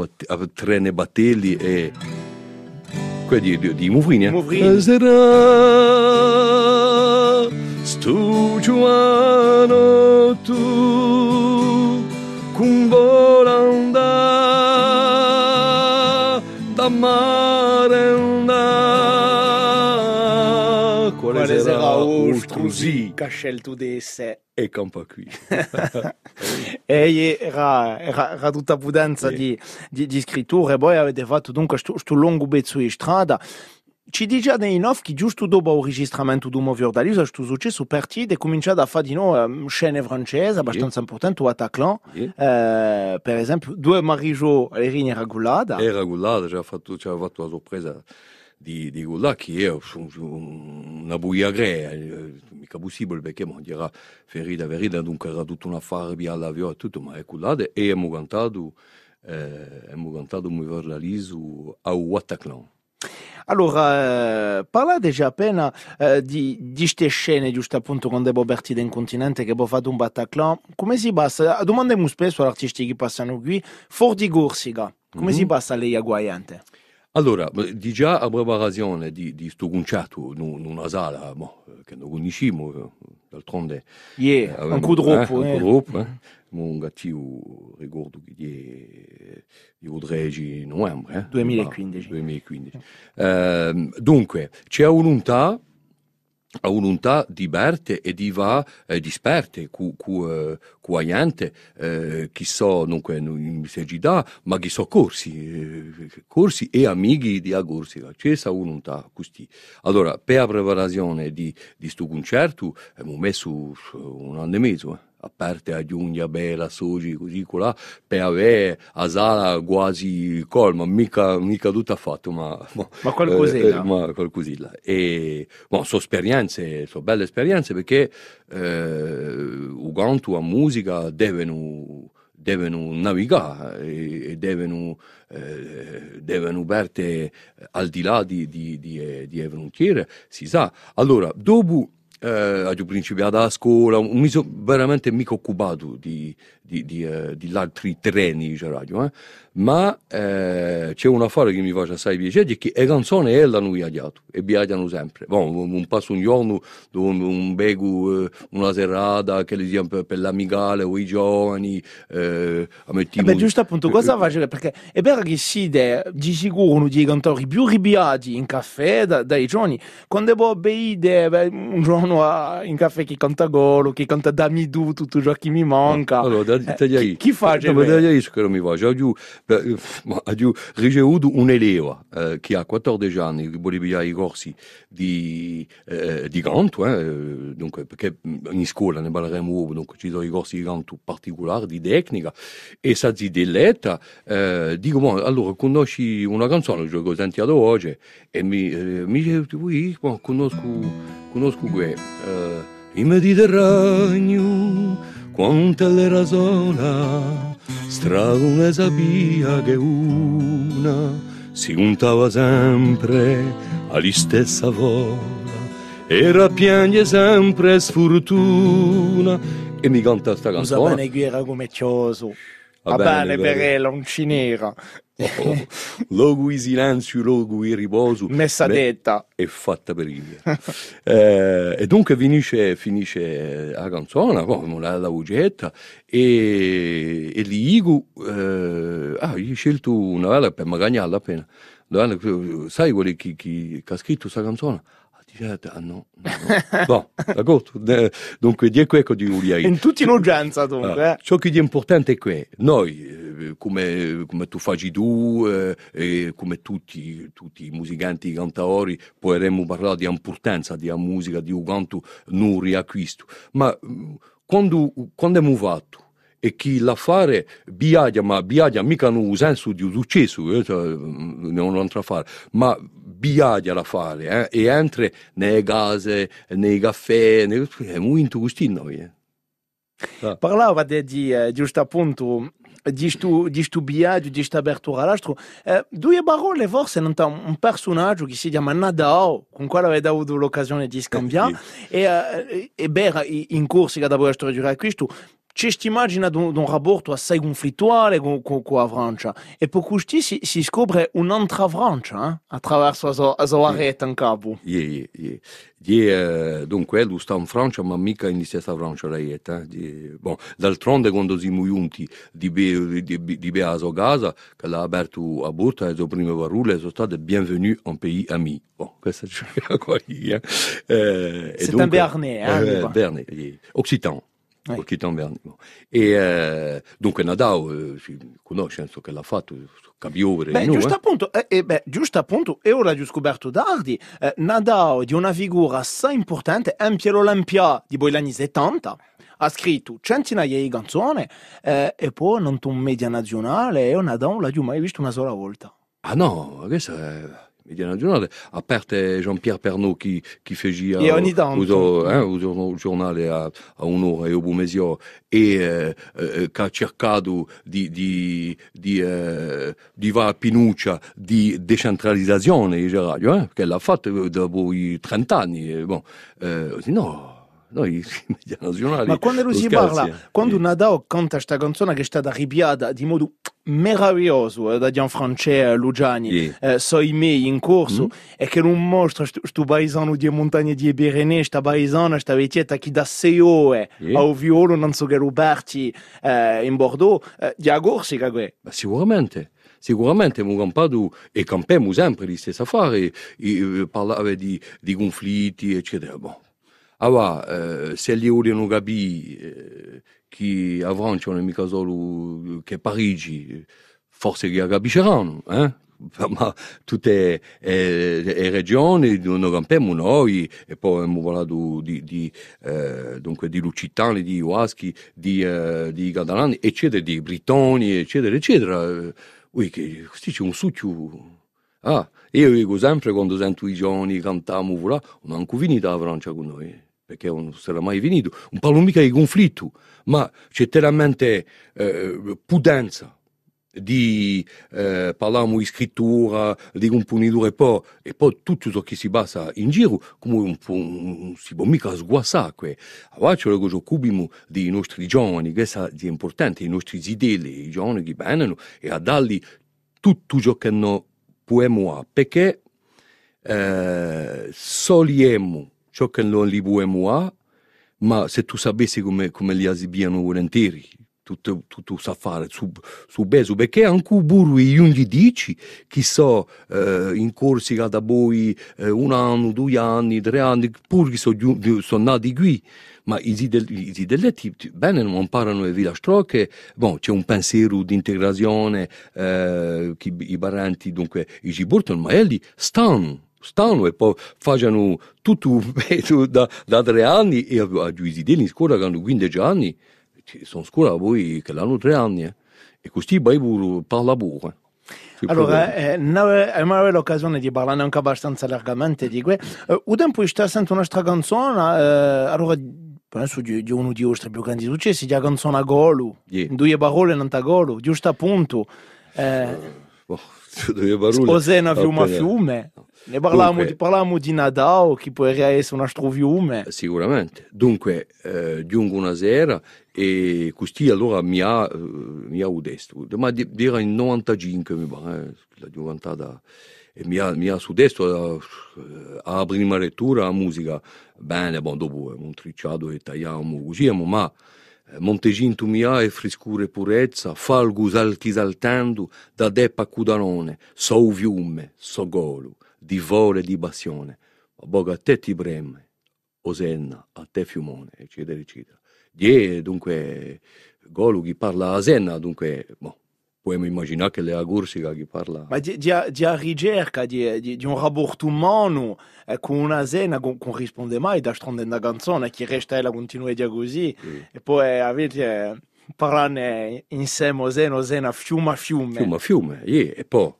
trene battelli e quelli di, di, eh? Mufrini. Sarà stu tu con volanda scelto di essere. e campa qui E era, era, era tutta pudenza Sì. di, di, di scrittura e poi avete fatto dunque questo lungo pezzo di strada. Ci dice off che giusto dopo il registramento di questo successo partito e cominciato a fare di noi scene francesi abbastanza importanti o. Sì. Eh, per esempio, due e Rini Ragulada. ci ha fatto, ci ha fatto la sorpresa di, di Gullà che è una buia grea eh, mica possibile perché mo, era ferita ferita dunque era tutta una farbi all'avvio e tutto ma è gullata e abbiamo cantato eh, abbiamo cantato un fiordaliso a Wataclan Allora, eh, parlate già appena eh, di, di queste scene, giusto appunto, quando è partito in continente, che poi fatto un Bataclan. Come si passa? Domandiamo spesso agli artisti che passano qui, fuori di Corsica, come Mhm. si passa lei a Guaiante? Allora, di già a preparazione di, di sto concerto in una sala mo, eh, che non conosciamo, eh, d'altronde eh, eh. un coup troppo, eh. un gattio ricordo che di, di 13 novembre eh, 2015. 2015. Ehm, dunque c'è volontà a volontà di Berte e di va eh, di sperte cu, cu, eh, cu aiante eh, chi so dunque in messagità ma chi so corsi eh, corsi e amici di Agorsica c'è volontà così allora per la preparazione di di sto concerto abbiamo messo eh, un anno e mezzo eh aperte a giugno, bella, soci, così, colà, per avere a sala quasi colma, mica, mica tutto affatto, ma, ma, Ma qualcosina. eh, ma qualcosina. E, ma sono esperienze, sono belle esperienze perché eh, canto, la musica devono, devono navigare e, devono, eh, devono al di là di, di, di, di frontiere, si sa. Allora, dopo eh, ho principiato a scuola, mi sono veramente mica occupato di, di, di, eh, di altri treni di radio, eh. Ma eh, c'è un affare che mi fa assai piacere, che le canzoni ella noi abbiamo e viaggiano sempre. Bon, un, passo un giorno, un, un bego, eh, una serata, che le sia per, per l'amicale o i giovani, eh, a Eh mettiamo- beh, giusto appunto, cosa facile? Perché è vero che si de, di sicuro uno dei cantori più ribiati in caffè da- dai giorni, quando poi beide beh, un giorno a- in caffè chi canta Golo, chi canta Dammi tu, tutto ciò che mi manca. Allora, da, Eh, da chi, chi, fa? No, ma da che non mi giù, ho ricevuto un'eleva eh, che ha 14 anni, che pigliare i corsi di, eh, di canto, eh, dunque, perché in scuola ne parleremo, dunque ci sono i corsi di canto particolari, di tecnica, e sa di delletta, eh, dico, ma allora conosci una canzone che ho sentito oggi, e mi, eh, mi dice, "Ui, ma conosco, conosco que, eh, il Mediterraneo, quanta l'era sola, strada sabia che una si untava sempre alla stessa vola, era piange sempre sfortuna, e mi canta sta Usa canzone. bene qui era come cioso. Va Va bene, bene per bene. ella, un cinera. Oh, logo di silenzio, logo di riposo. Messa Beh, detta. è fatta per il eh, e dunque finisce, finisce la canzone poi la, la ugetta e, e gli dico eh, ah io ho scelto una vela per magagnarla appena sai quelli che, che, che ha scritto questa canzone Dice, ah no, no, no. bon, d'accordo? Eh, Dunque, di questo di Uliai. In tutti in urgenza dunque. Ah, ciò che è importante è che noi, come, come tu fai tu, eh, e come tutti, tutti i musicanti, i cantatori, potremmo parlare di importanza della musica, di un canto non riacquisto. Ma mm, quando, quando abbiamo fatto e chi la fare biaglia, ma biaglia mica un senso di successo, eh, cioè, mm, non entra a fare, ma biaglia la fare, eh, e entra nelle case, nei caffè, nei, è molto gusto noi. Eh. Ah. Parlava di, di eh, giusto appunto di stu, di stu viaggio, di sta apertura all'altro. Eh, due parole forse non c'è un personaggio che si chiama Nadao, con quale avete avuto l'occasione di scambiare, e, eh, e beh, in corsi che dopo la storia di questo, ci si immagina un, un rapporto assai conflittuale con, con, con la Francia e per questo si, si scopre un'altra Francia eh? attraverso la sua, rete in capo. Yeah, yeah, yeah. Eh, dunque, lui sta in Francia, ma mica in stessa Francia la Ieta. Eh? Bon, d'altronde, quando siamo giunti di be, di, di, di be a sua casa, che l'ha aperto a Burta, le sue prime parole sono state bienvenue en pays ami. Bon, questa è qua. Eh? Eh, C'est un hein, eh, lui, Béarnais, yeah. Occitan. Oui. Occitan Béarnais. Bon. E eh, dunque Nadao eh, si conosce, penso che l'ha fatto, capiovere. Beh, no, giusto eh? appunto, eh, eh, beh, giusto appunto, e ora ho scoperto tardi, eh, Nadao di una figura assai importante, anche l'Olimpia di poi anni 70, ha scritto centinaia di canzoni, eh, e poi non un media nazionale, e Nadao non l'ho mai visto una sola volta. Ah no, questa è media nazionale, a parte Jean-Pierre Pernaut che, che faceva E ogni tanto. eh, il giornale a, a un'ora e un mezzo e eh, eh, che ha cercato di, di, di, eh, di va a Pinuccia di decentralizzazione di radio, eh, che l'ha fatto dopo i 30 anni. E, bon, eh, no, noi i media nazionali... Ma quando lui si scherzi, parla, eh. quando. Nadao canta questa canzone che è stata arrabbiata di modo meraviglioso eh, da Gianfrancesco Lugiani, Sì. eh, soi miei in corso, Mm. e che non mostra questo paesano di montagne di Eberene, questa paesana, questa vecchietta che da sei ore Sì. a violo non so che Roberti eh, in Bordeaux, eh, di agorsi che. Ma sicuramente, sicuramente abbiamo campato e campiamo sempre di stessa affari, e, eh, parlare di, di conflitti, eccetera. Bon. Allora, eh, se gli vogliono capire eh, che a Francia non è mica solo che Parigi, forse che capiranno, eh? ma tutte eh, le regioni non campiamo noi e poi abbiamo parlato di, di, eh, di Lucitani, di Iwaschi, di, eh, di Catalani, eccetera, di Britoni, eccetera, eccetera. Eh, Ui, che questi c'è un succio. Ah, io dico sempre quando sento i giovani cantare, non è ancora finita la Francia con noi, perché non sarà mai finito. Non parlo mica di conflitto, ma c'è talmente eh, pudenza di eh, parliamo di scrittura, di componitura e poi, e poi tutto ciò che si basa in giro, come non si può mica sguassare. Allora c'è ci occupiamo dei nostri giovani, che è importante, i nostri zideli, i giovani che vengono e a dargli tutto ciò che noi possiamo perché eh, soliamo ciò che non li possiamo fare, ma se tu sapessi come, come li esibiano volentieri, tutto, tutto sa fare su, su beso, perché anche burri non gli dici che so eh, in corsi da voi eh, un anno, due anni, tre anni, pur che sono son nati qui, ma i zidel- i zidelletti bene non imparano le villastrocche, bon, c'è un pensiero di integrazione, eh, i parenti dunque i portano, ma elli stanno stanno e poi facciano tutto da, da tre anni e a, a i zideli in scuola che hanno 15 anni sono a scuola voi che hanno tre anni eh. e così vai parla pure eh. Allora, eh, non avevo l'occasione di parlare anche abbastanza largamente di questo. Eh, un tempo sta sento un'altra canzone, eh, allora penso di, di uno dei nostri più grandi successi, la canzone a golo, Yeah. due parole non a golo, giusto appunto. Eh, Oh, due parole. Osena fiume a fiume. Ne parlavamo, Dunque- di, parlavamo di Nadao, che potrebbe essere un altro fiume. Sicuramente. Dunque, eh, giungo una sera e così allora mi ha, eh, mi ha udesto. Ma di- era in 95, mi pare, eh, la gioventata. E mi ha, mi ha sudesto eh, alla prima lettura la musica. Bene, bon, dopo abbiamo tricciato e tagliamo così, ma eh, Monteginto mia e frescura e purezza, falgu salti saltando, da deppa cudanone, so fiume, so golo, di e di passione. boga a te ti breme, osenna, a te fiumone, eccetera, eccetera. Die, dunque, Golu chi parla a Senna, dunque, boh, possiamo immaginare che le Agursica chi parla... Ma di, di, di a ricerca di, di, di un rapporto umano eh, con una zena che non risponde mai da stronda una canzone che resta e continua a dire così Sì. e poi avete eh, parlare insieme a zena, zena fiume a fiume. Fiume, fiume, ie, e poi...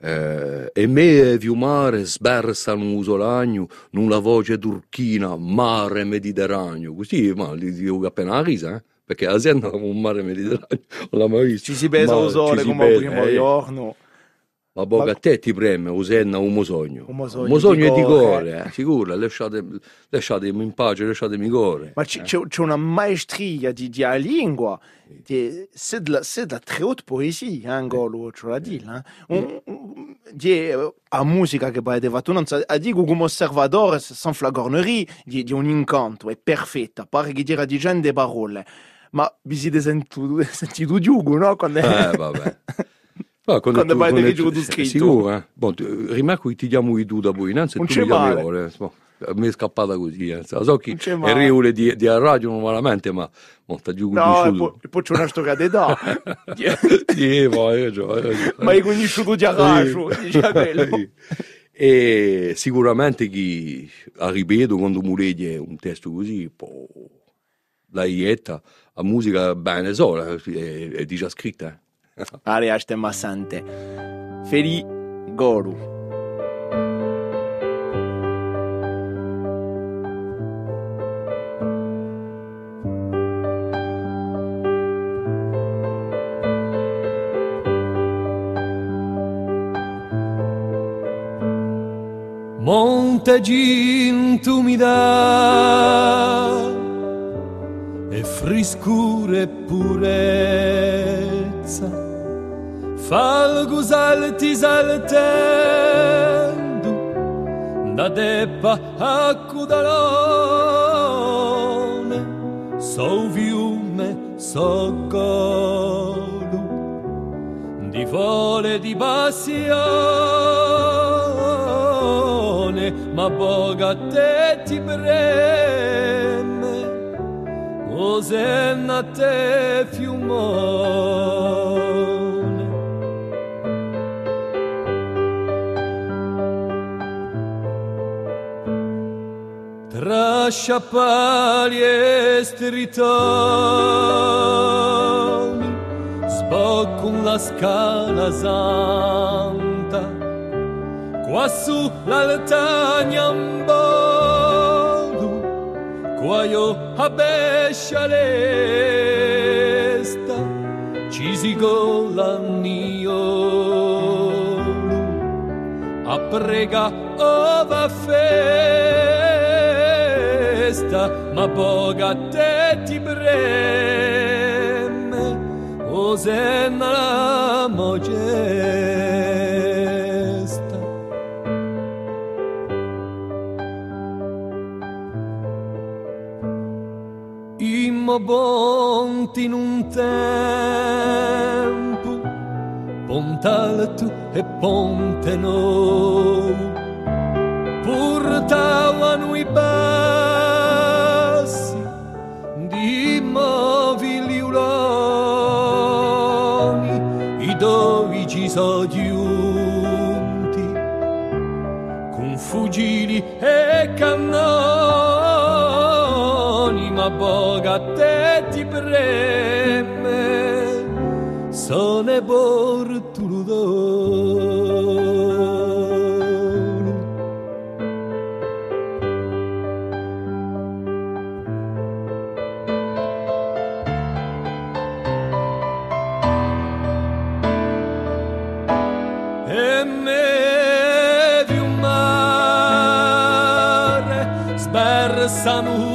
Eh, e me fiumare sbersano un solagno, non la voce turchina, mare mediterraneo, così, ma li dico appena risa, eh? perché a Senna è un mare mediterraneo, non l'ho mai visto. Ci si besa Ma usare come besa, primo eh. giorno. Ma boga Ma- a te ti preme, Usenna, un mosogno. Un mosogno Un mosogno di di cuore. cuore, eh, sicuro, lasciate, lasciatemi in pace, lasciatemi cuore. Ma c'è, c'è- c'è una maestria di, di lingua, di, c'est, de la, c'est de la très haute poésie, eh, Angolo, ce la dire. Eh? Un, un- di eh, a musica che poi deve tu non sa, a dico come osservatore, sans flagornerie, di, di un incanto, è perfetta, pare che dire di gente parole. Ma vi siete sentito, sentito giugo, no? Quando Eh, vabbè. Ma Quando tu- vai quando di tu- giù scritto. Sicuro, eh? Bon, rimarco che ti chiamo i tu da voi, innanzi Non tu mi chiami male. ora. eh. Bon, mi è scappata così, eh. So che è riule di, di a radio non malamente, ma monta giù con No, e il poi, e poi c'è una storia d'età. Sì, ma hai ragione. Ma hai conosciuto di Aracio, dice quello. E sicuramente chi a ripeto quando mi legge un testo così, poi la ietta, la musica bene sola, è, è già scritta. Ale, aștem sante. Feli Goru. Monte ginto mi dà e friscura e purezza falgo salti saltando da deppa a cudalone so fiume so golu di vole di passione, ma boga te ti preme, o senna a te fiumone. Tra sciappali e sboccon la scala santa qua su l'altagna in bolu qua io a bescia l'esta ci si gola a prega ova festa ma boga a te ti bremme o senna la mogesta immo bonti in un tempo ponte alto e ponte nou portavano a te ti preme sono e portuludoni e me di un mare sbersano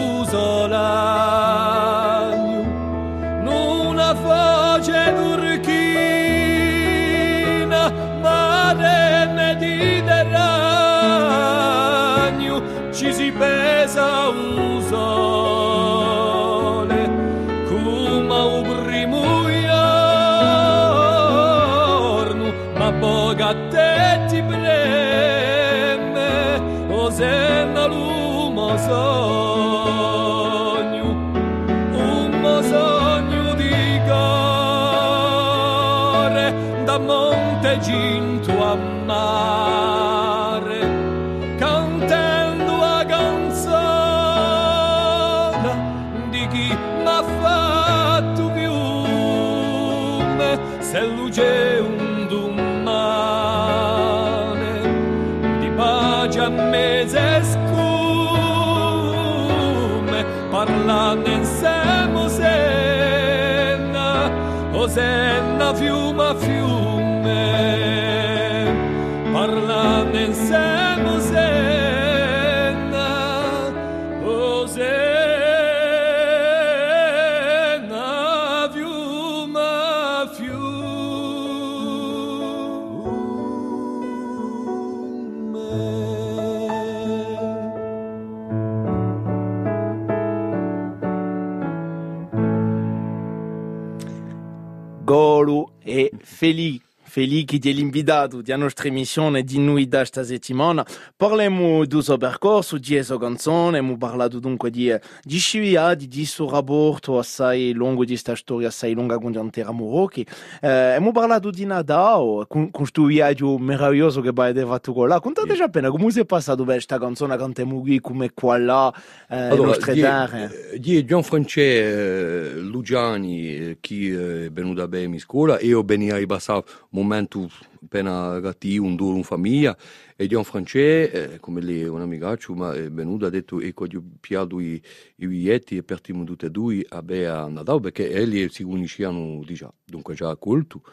Feli. Feli che è l'invitato della nostra emissione di noi da questa settimana. Parliamo del suo percorso, di sua canzone, abbiamo parlato dunque di, di scivià, di, di suo rapporto assai lungo, di questa storia assai lunga con l'intera Morocco. Eh, abbiamo parlato di Nadal, con, con questo viaggio meraviglioso che avete fatto con là. Contate già appena come si è passato per questa canzone, cantiamo qui, come qua là, eh, Allora, nostre di, terre. di Gianfrancesco eh, Lugiani, eh, che è venuto a bene in scuola, io venivo a un momento appena cattivo, un duro in famiglia, e Gianfrancesco, eh, come lei è un amicaccio, ma è venuto ha detto quando ho piato i, i biglietti e partiamo tutti e due a bere a Natale, perché egli si conoscevano già, dunque già a colto.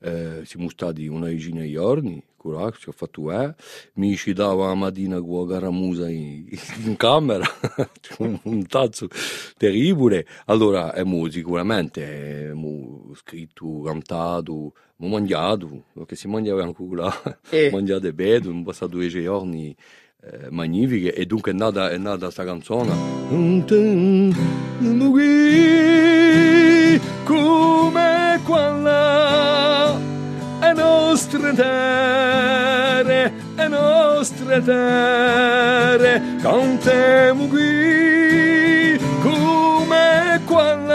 Eh, siamo stati una decina di giorni, curato, ci ho fatto eh, mi ci dava la mattina con la caramusa in, in camera, un, un tazzo terribile. Allora, abbiamo sicuramente abbiamo scritto, cantato, abbiamo mangiato, perché si mangiava ancora, Eh. mangiato bene, abbiamo passato due giorni eh, magnifiche e dunque è nata, è nata questa canzone. Come quella è nostre terre, è nostre terre, cantiamo qui come quella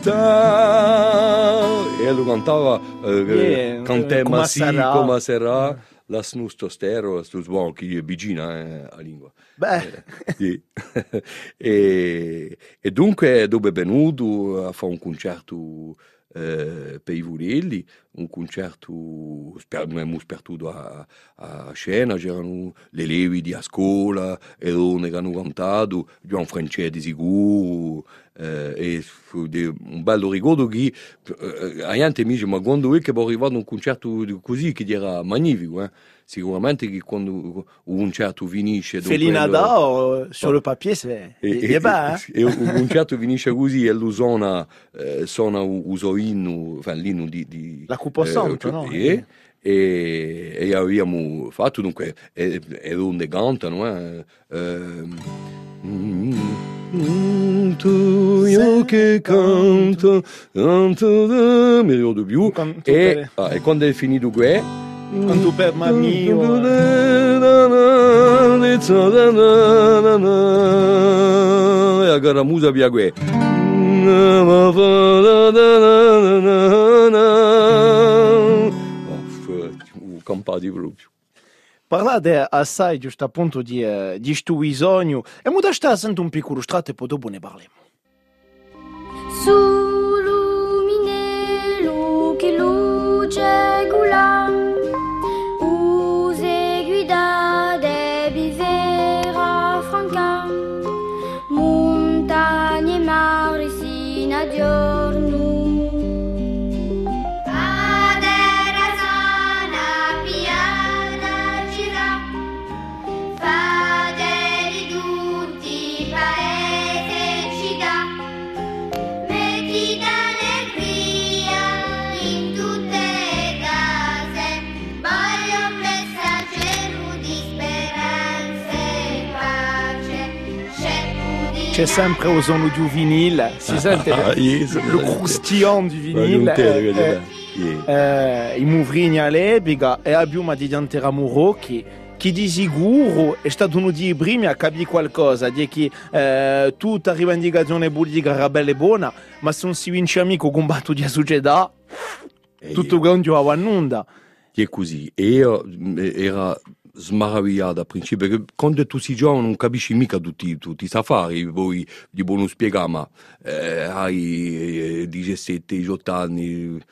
cantare. E lo cantava, eh, Yeah, cantiamo come sì, sarà. come sarà, la snusto stero, la snusto buono, che è vicina eh, a lingua. Beh, Sì. e, e dunque dopo è venuto a fare un concerto eh, per i Vulelli, un concerto, spertuto a, a scena, c'erano le levi di a scuola, e donne che hanno cantato, Gian Francesco di sicuro, eh, e fu de- un bello ricordo che eh, a gente mi dice ma quando è che è arrivato un concerto di- così che era magnifico eh? sicuramente che quando un concerto finisce Felina quello- d'Or, sur le papier, c'est e, est bas, hein? e un concerto finisce così e lui suona, eh, suona uso inno, enfin, l'inno di, di La Cupo Santo, no? E, e, e abbiamo fatto dunque e, e donde cantano eh, ehm, mm, mm, tu io che canto canto da mi ricordo più e, ah, e quando è finito qui tu per mamma e a caramusa via qui campati proprio Parlate assai giusto appunto di, eh, di sto bisogno e mu da sta sento un piccolo strato e poi dopo ne parliamo. Su luminelu che luce gula c'è sempre o sono di un vinile, si sente Ah, yes. lo croustillant du vinile. Eh, eh, i movrini all'epica e abbiamo di diantera Murocchi che di sicuro è stato uno dei primi a capire qualcosa, di che eh, tutta rivendicazione politica era bella e buona, ma se non si vince amico combatto di società, E tutto quanto a nulla. È così. E io mh, era smaravigliato a principio, perché quando tu sei giovane non capisci mica tutti, tutti i affari, poi di buono spiegare, ma eh, hai eh, 17, 18 anni,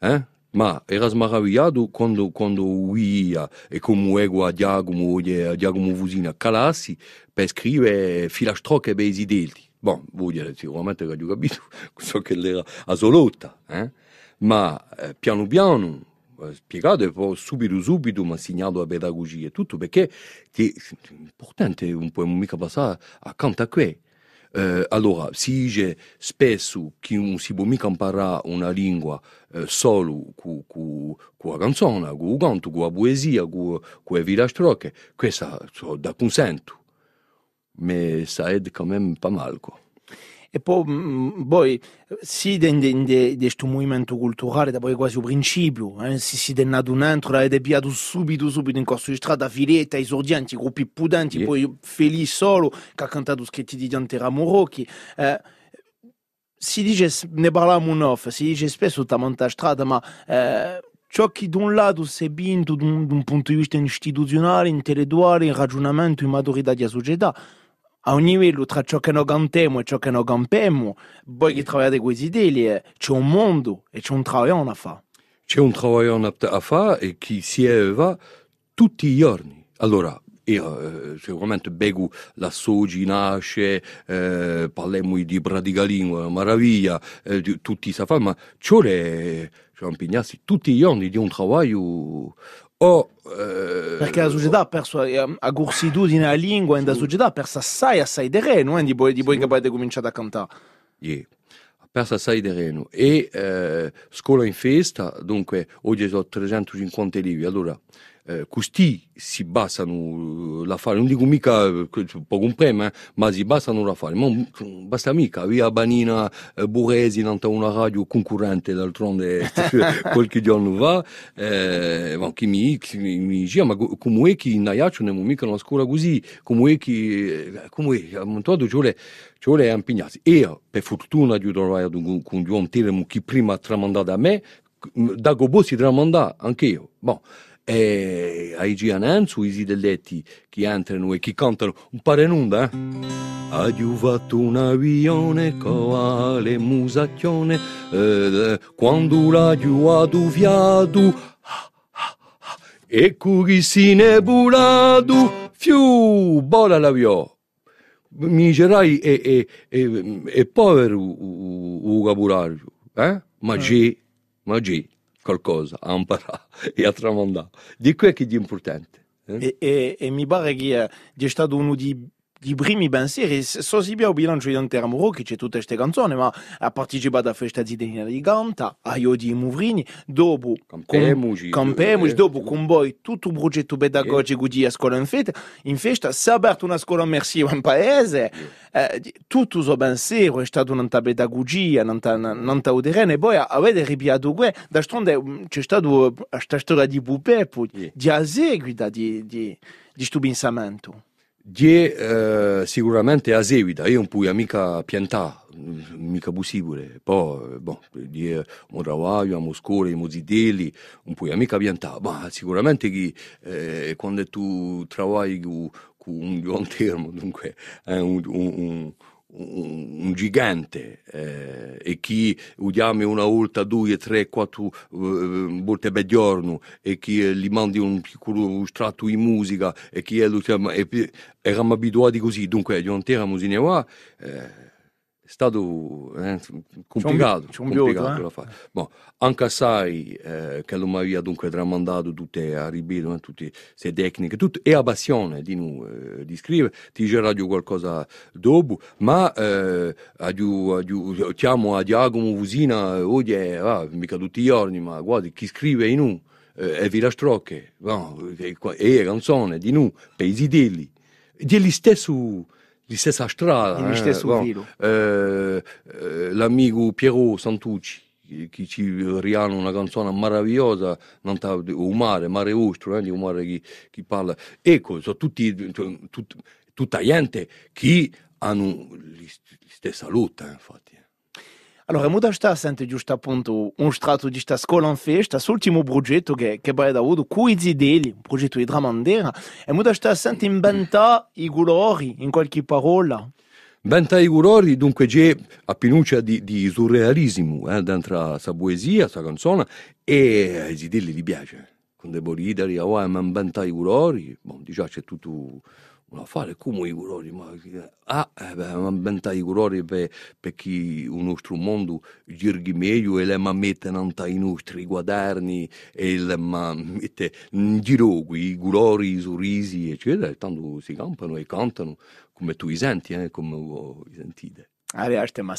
eh? Ma era smaravigliato quando, quando uia e come ego a Giacomo, a Giacomo Vusina calassi per scrivere filastrocche per i denti. Bon, vuol dire sicuramente che ho capito so che era assoluta, eh? ma eh, piano piano eh, spiegato e poi subito subito mi ha insegnato la pedagogia e tutto perché è importante non può mica passare accanto a questo. Eh, allora, si dice spesso che non si può mica imparare una lingua eh, solo con, con, con la canzone, con il canto, con la poesia, con, con le vilastrocche, questo so, da consento, ma ça aide quand même pas mal. Quoi. E poi, mm, poi sì, di questo movimento culturale, da poi quasi un principio, eh? si si è nato dentro, avete piato subito, subito in corso di strada, filetta, esordienti, gruppi pudenti, Sì. poi Felice solo, che ha cantato schetti di Diantera Morocchi. Eh, si dice, ne parliamo in off, si dice spesso tutta monta strada, ma eh, ciò che da un lato si è vinto un, da un punto di vista istituzionale, intellettuale, in ragionamento, in maturità della società, a un livello tra ciò che noi cantiamo e ciò che noi campiamo, voi che lavorate con questi idee, c'è un mondo e c'è un lavoro da fare. C'è un lavoro a fare e che si va tutti i giorni. Allora, io eh, sicuramente bevo la sogi nasce, eh, parliamo di pratica lingua, meraviglia, eh, di, tutti sa fare, ma vuole cioè, impegnarsi tutti i giorni di un lavoro o... eh, Perché la società ha perso eh, a gorsitudine la lingua e la società ha perso assai, assai non è di voi, di voi che avete cominciato a cantare. Yeah. Ha perso assai terreno e eh, scuola in festa, dunque oggi sono 350 elevi, allora eh, questi si basano la fare, non dico mica eh, che può comprare, ma si basano la fare, ma non basta mica, via Banina eh, Buresi, in una radio concorrente d'altronde qualche giorno fa, eh, ma chi mi, chi mi, dice, ma come è che in Aiaccio non è mica una scuola così, come è che, eh, come è, a un modo ci vuole ci vuole impegnarsi. Io, per fortuna, di trovare con con Giovanni Teremo, che prima tramandato a me, da Gobo si tramanda anche io. Bon. E ai Giananzu, i Sidelletti che entrano e che cantano un pare eh? Ha fatto un avione con le musacchione, eh, quando l'ha adduviato, e cui si nebulato, fiu, bola l'avione miserai e, e, e, e povero il vocabolario, eh? ma c'è, ma c'è qualcosa a imparare e a tramandare. Di quello che è importante. Eh? E, e, e mi pare che eh, è stato uno di di primi pensieri, so si abbiamo bilancio di Antera Muro che c'è tutte queste canzoni, ma ha partecipato a festa di Degna di Ganta, a Io di Muvrini, dopo Campemoci, Campemoci, eh, dopo con voi tutto un progetto pedagogico di scuola in festa, in festa si è aperta una scuola immersiva in paese, eh, tutto il pensiero è stato una pedagogia, una uderene, e poi avete ripiato qui, da stronde mm, c'è stata questa storia di Pupeppo, Sì. di a seguita di, di, di sto Di eh, sicuramente a seguita, io non puoi mica piantare, mica possibile. Poi, eh, di eh, un lavoro, a scuola, i zitelli, non puoi mica piantare. Ma sicuramente che eh, quando tu lavori con, un buon termo, dunque è un, un, un un, gigante eh, e chi udiamo una volta, due, tre, quattro eh, volte per giorno e chi gli mandi un piccolo strato di musica e chi è, lo eravamo abituati così, dunque di intera musica qua eh, stato eh, complicato, un biodo, eh. Boh, anche assai eh, che lo mi aveva dunque tramandato tutte a ribello, eh, tutte queste tecniche, tutto, e a passione di, noi, eh, di scrivere, ti dirò qualcosa dopo, ma eh, a giù, a giù, chiamo a Giacomo Vusina, oggi è, ah, mica tutti i giorni, ma guarda, chi scrive in noi, eh, è Vilastrocche, no, e, e canzone di noi, per i zidelli, di stessa strada. Di eh, stesso filo. eh, eh, l'amico Piero Santucci che ci rihanno una canzone meravigliosa non ta- o mare, mare eh, di un mare che, che parla. Ecco, sono tutti, tut- tutta gente che hanno la stessa lotta, infatti. Allora, muda sta sente giusto appunto un strato di sta scuola in festa, l'ultimo progetto che, che vai da avuto, Cuizi Deli, un progetto di Dramandera, e muda sta sente inventa i colori, in qualche parola. Benta Igurori dunque c'è a pinuccia di, di surrealismo eh, dentro la poesia, la canzone, e ai zidelli gli piace. Con devo ridere, oh, ma Benta Igurori, bon, diciamo c'è tutto un affare come Igurori, ma ah, eh, beh, ma Benta Igurori per, per chi il nostro mondo girghi meglio e le ma mette i nostri quaderni e le ma mette in giro i gurori, i sorrisi, eccetera, e tanto si campano e cantano come tu i senti, eh, come voi sentite. Ariaste ma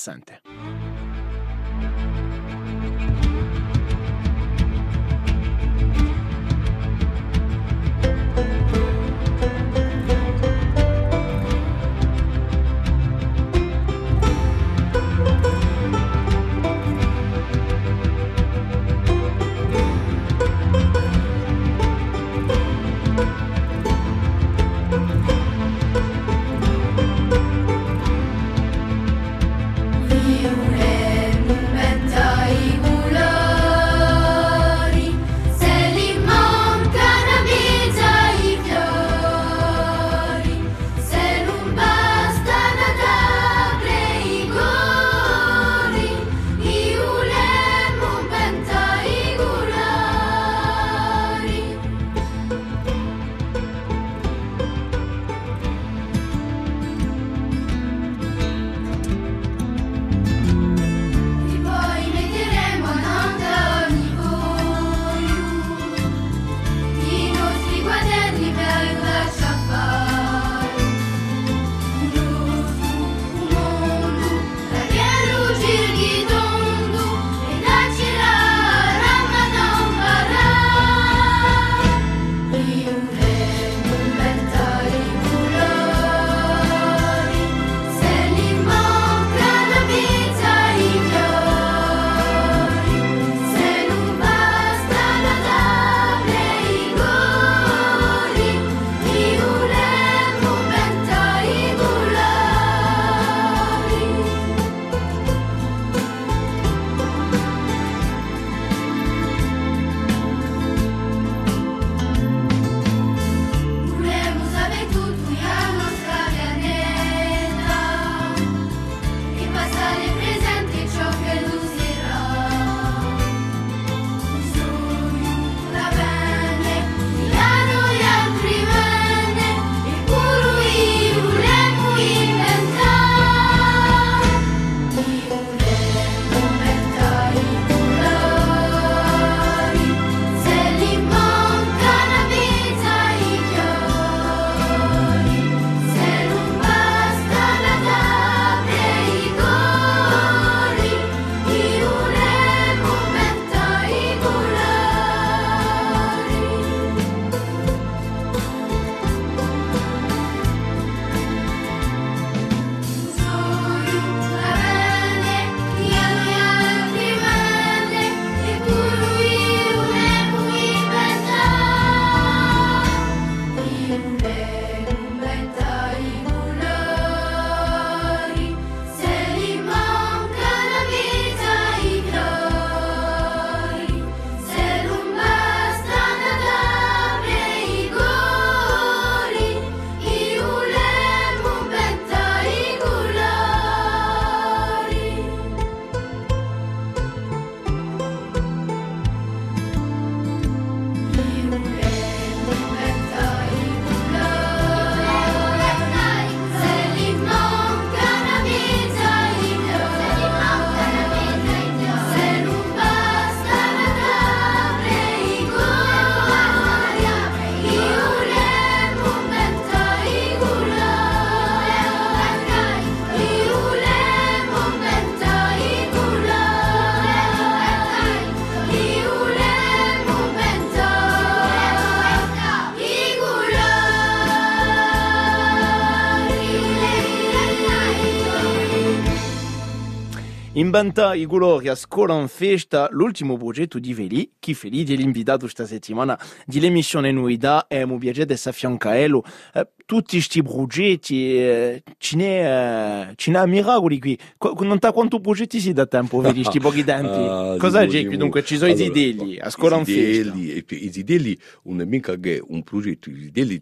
Inventa i colori a scuola in festa, l'ultimo progetto di Veli, che felice l'invitato questa settimana dell'emissione Nuida e mi piace di affiancarlo. Eh, tutti questi progetti, eh, ce n'è, eh, ce n'è miracoli qui. Qu- non ta quanto progetti si da tempo, vedi, questi pochi tempi. Ah, Cosa c'è qui? Dunque, ci sono Allora, i zidelli, a scuola in festa. I zidelli non è mica che un progetto, i zidelli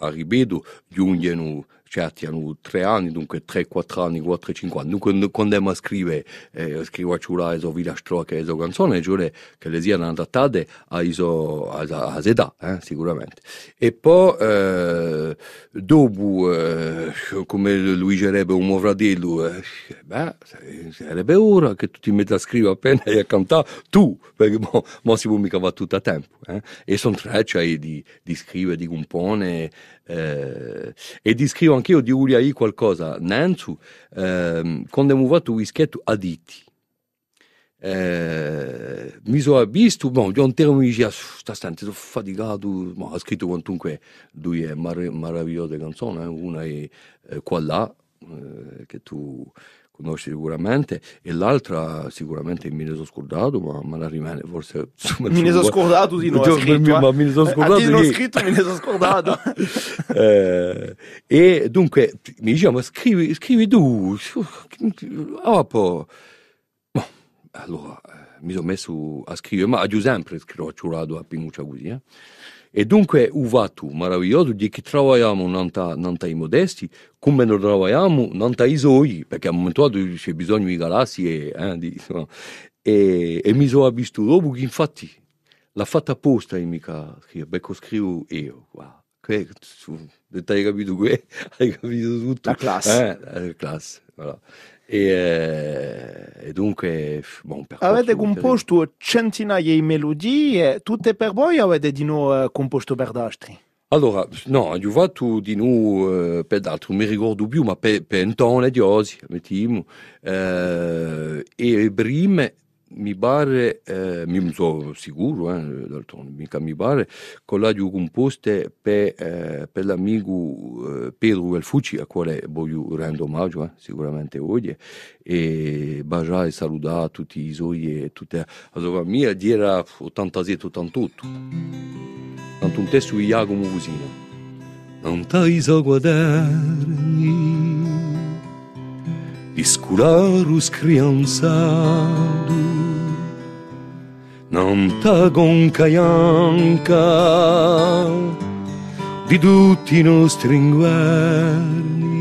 a ripeto giungono certi hanno tre anni, dunque 3-4 anni, 4-5 anni. Dunque quando andiamo a scrivere, eh, scrivo a ciula e villa stroca so canzone, giuro che le siano adattate a iso a, a, a età, eh, sicuramente. E poi eh, dopo, eh, come lui direbbe un mio fratello, eh, beh, sarebbe ora che tu ti metti a scrivere appena e a cantare tu, perché mo, mo si può mica fare tutto a tempo. Eh? E sono tre, cioè di, di scrivere, di compone, eh, e di scrivere anche io di Uliai qualcosa. Nanzu, ehm, quando abbiamo fatto il scherzo Aditi, eh, mi sono visto, bon, io un termine mi dice, sta stante, sono faticato, ma ha scritto quantunque due mar- meravigliose canzoni, eh, una è eh, qua là, eh, che tu conosci sicuramente, e l'altra sicuramente me ne sono scordato, ma me la rimane forse... Me ne sono scordato di nuovo. Io- ma me ne sono scordato Di non che- scritto, me ne sono scordato. eh, e dunque mi diceva ma scrivi, scrivi tu ah, poi allora eh, mi sono messo a scrivere ma io sempre scrivo ciurato a pinuccia così eh. e dunque ho fatto meraviglioso di che lavoriamo non i modesti come non lavoriamo non i sogni perché a un momento dato c'è bisogno di galassi e, eh, di, insomma, e, e mi sono visto dopo che infatti l'ha fatta apposta e mica scrive, becco scrivo io, guarda. Que, tu, hai capito que, hai capito tutto. La classe. Eh, la classe, voilà. E, eh, e dunque, bon, percorso Avete composto centinaia di melodie, tutte per voi o avete di nuovo eh, composto per altri? Allora, no, ho fatto di noi eh, per d'altro, non mi ricordo più, ma per, per un tono di oggi, mettiamo, eh, e prima mi pare, eh, mi sono sicuro, eh, d'altronde, mica mi pare, con la ho composte per, eh, per l'amico eh, Pedro Belfucci, a quale voglio rendere omaggio, eh, sicuramente oggi, e baciare e salutare tutti i suoi e tutte, allora mia era 87-88. Canto un testo di Jacomo Cusino. Non t'hai so quaderni di scularu scrianzato non t'ha concaianca di tutti i nostri inverni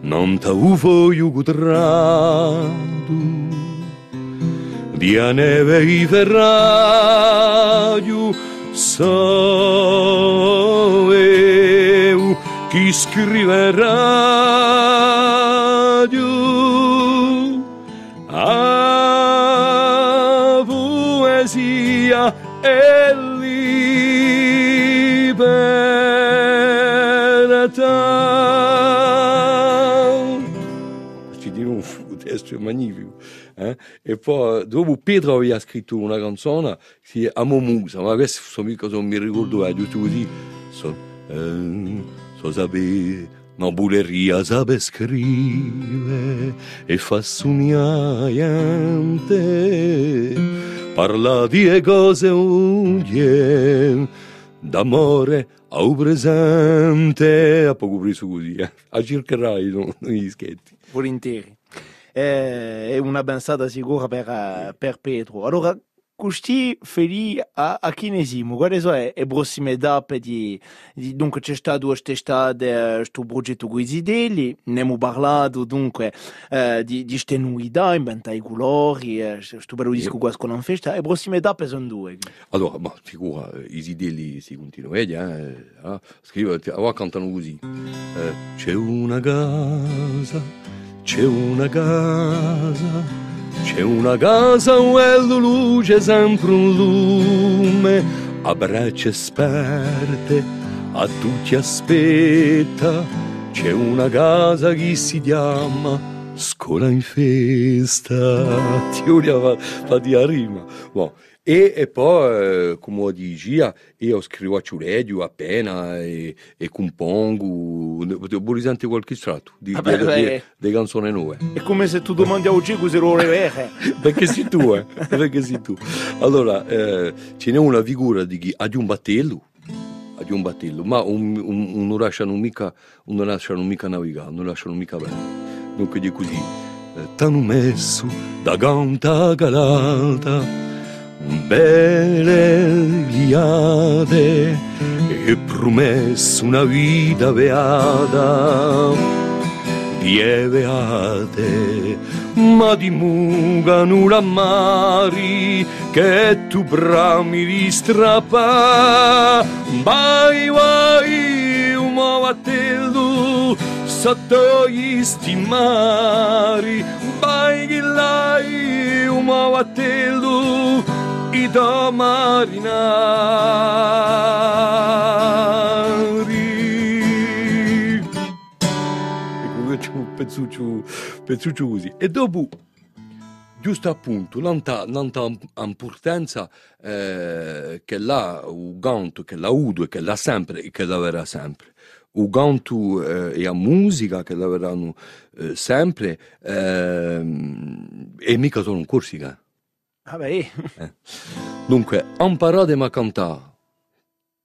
non t'ha ufo iugutrato di a neve i so eu chi scrive e libertà ci di un testo magnifico eh? e poi dopo Pietro aveva scritto una canzone si è Amomusa ma questo so mica non mi ricordo è giusto così so, eh, so sapere una bulleria sape e fa sognare parla di cose unghie d'amore au presente a poco preso così eh? a cercherai non gli schetti Volentieri. Eh, è una pensata sicura per, eh, per Pietro. Allora, questi felici a, a chinesimo, quali sono le prossime tappe di, di dunque c'è stato quest'estate questo progetto con i zidelli, ne abbiamo parlato dunque eh, di, di queste novità, inventare i colori, questo bello disco qua con una festa, le prossime tappe sono due. Allora, ma sicura, eh, i zidelli si continuano, vedi, eh? ah, scrive, ora cantano così. Eh, c'è una casa, c'è una casa, c'è una casa, e luce, sempre un lume, a braccia sperte, a tutti aspetta, c'è una casa che si chiama? Scuola in festa, ti vogliamo fa di rima. Boh, E, e poi, eh, come dici, io scrivo a Ciuredio appena e, e compongo, presente qualche strato di, Vabbè, di, di, di canzoni nuove. È come se tu domandi a Ucico se lo revere. perché sei tu, eh? Perché sei tu. Allora, eh, ce n'è una figura di chi ha di un battello, ha di un battello, ma un, un, un non lasciano mica, non lasciano mica navigare, non lasciano mica bene. Dunque di così, eh, t'hanno messo da ganta galata, belle liade e promesso una vita beata lieveate, ma di muga nulla mari che tu brami di strappa. Vai, vai, umo vattello sotto gli stimari. Vai, ghillai, umo vattello i marinari. Ecco, facciamo un pezzuccio, pezzuccio così. E dopo, giusto appunto, tanta importanza eh, che l'ha il canto, che l'ha udo e che l'ha sempre e che l'avrà sempre. Il canto eh, e la musica che l'avranno eh, sempre ehm, e mica solo in Corsica. Vabbè, Dunque, imparate a cantare.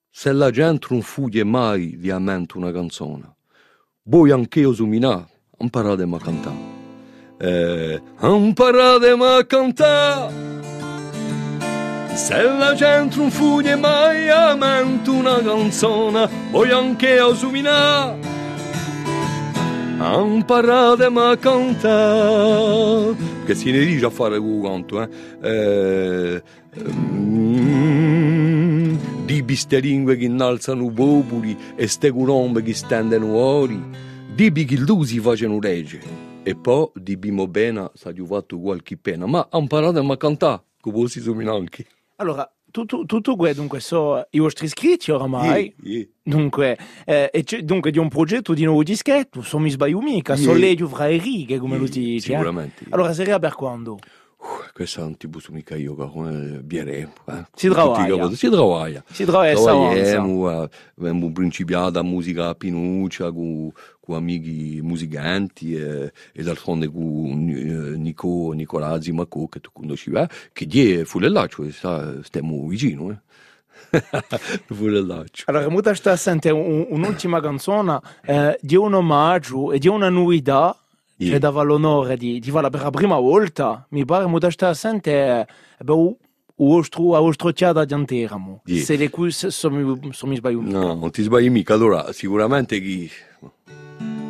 Se la gente non fugge mai di a mente una canzone, voi anche io suminà, imparate a cantare. Eh, imparate a cantare. Se la gente non fugge mai a mente una canzone, voi anche io suminà. Imparate a cantare. Che si ne dice a fare il canto, eh? eh mm, di biste lingue che innalzano popoli e ste colombe che stendono ori, di che lusi facciano legge. E poi di bimo bene sa di fatto qualche pena, ma imparate a cantare, come si sono anche. allora, tutto, tutto questo, dunque, so i vostri iscritti oramai. Yeah, yeah. Dunque, eh, e dunque, di un progetto di nuovo dischetto, sono mi sbaglio mica, Yeah. sono leggi fra le righe, come lo Yeah, dici. eh? sicuramente. Allora, sarebbe per quando? Uh, questa non ti posso mica io, come bieremo. Eh? Si cavoli- Si. Travagliamo, eh, abbiamo principiato a musica a Pinuccia con, con amici musicanti e, e d'altronde con eh, Nico, Nicolazzi Macò che tu conosci, eh, che die fu là, cioè sta, stiamo vicino. Eh. Allora, muta sta a sentire un- un'ultima canzone eh, di un omaggio e di una novità Yeah. dava l'onore di, di farla per la prima volta. Mi pare muta sta a sentire eh, beh, o vostro, a vostro chiada di Anteramo. Yeah. Se le cui se- sono so mi sbaglio mica. No, non ti sbagli mica. Allora, sicuramente chi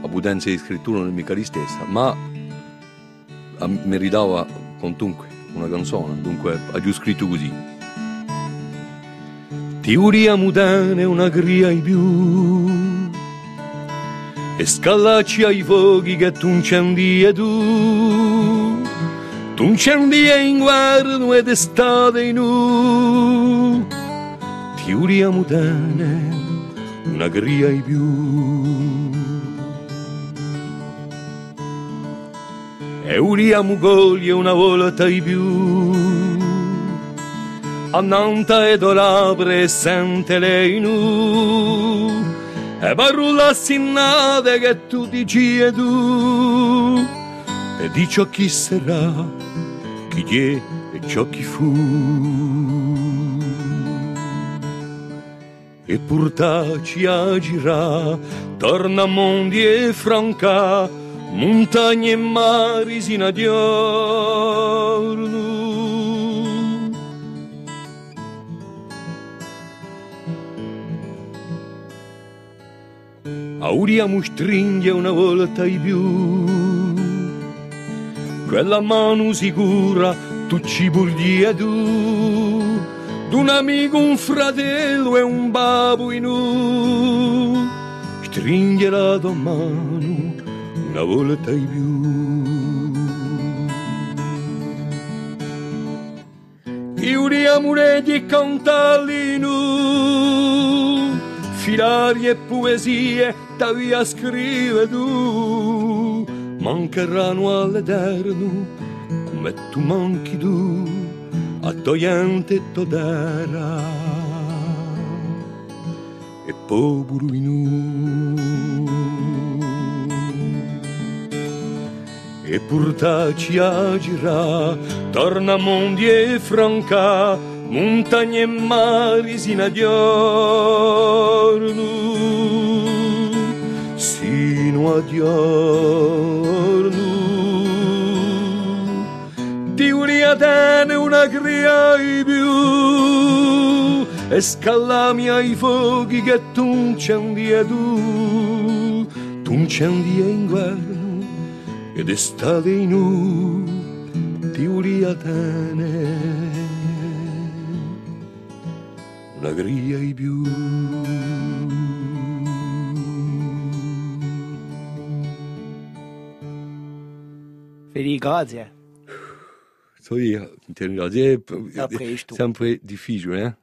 la potenza di scrittura non è mica la stessa, ma meritava comunque una canzone, dunque ha giù scritto così. Ti uriamo bene una gria in più e scallacci ai fuochi che tu incendi e tu. Tu incendi e inguardo ed estate in ti uriamo bene una gria in più. E uriamo goglie una volta in più. A Nanta e Dolapre sente lei nu e parrulla sinnate che tu dici e tu. E di ciò chi sarà chi è e ciò chi fu. E portaci a girà torna mondi e franca montagne e mari sino a giorno auriamo stringhe una volta di più. Quella mano sicura tu ci porti e tu. D'un amico un fratello e un babbo in u. Stringe la tua mano una volta di più. Chiudiamo le e cantarli nu filari e poesie da via scrive tu. Mancheranno all'eterno come tu manchi tu accogliente todera. E popolo in e portaci a girare, torna mondi e franca, montagne e mari sin a giorno, sino a giorno. Di uniatene una cria i più, e scallami ai fuochi che tu incendi e tu, tu incendi in guerra ed estate in u di Uriatene una gria i più Federico, grazie. so io è A presto. sempre difficile eh?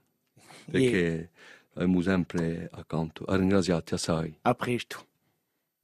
perché abbiamo sempre accanto a ringraziarti assai A presto.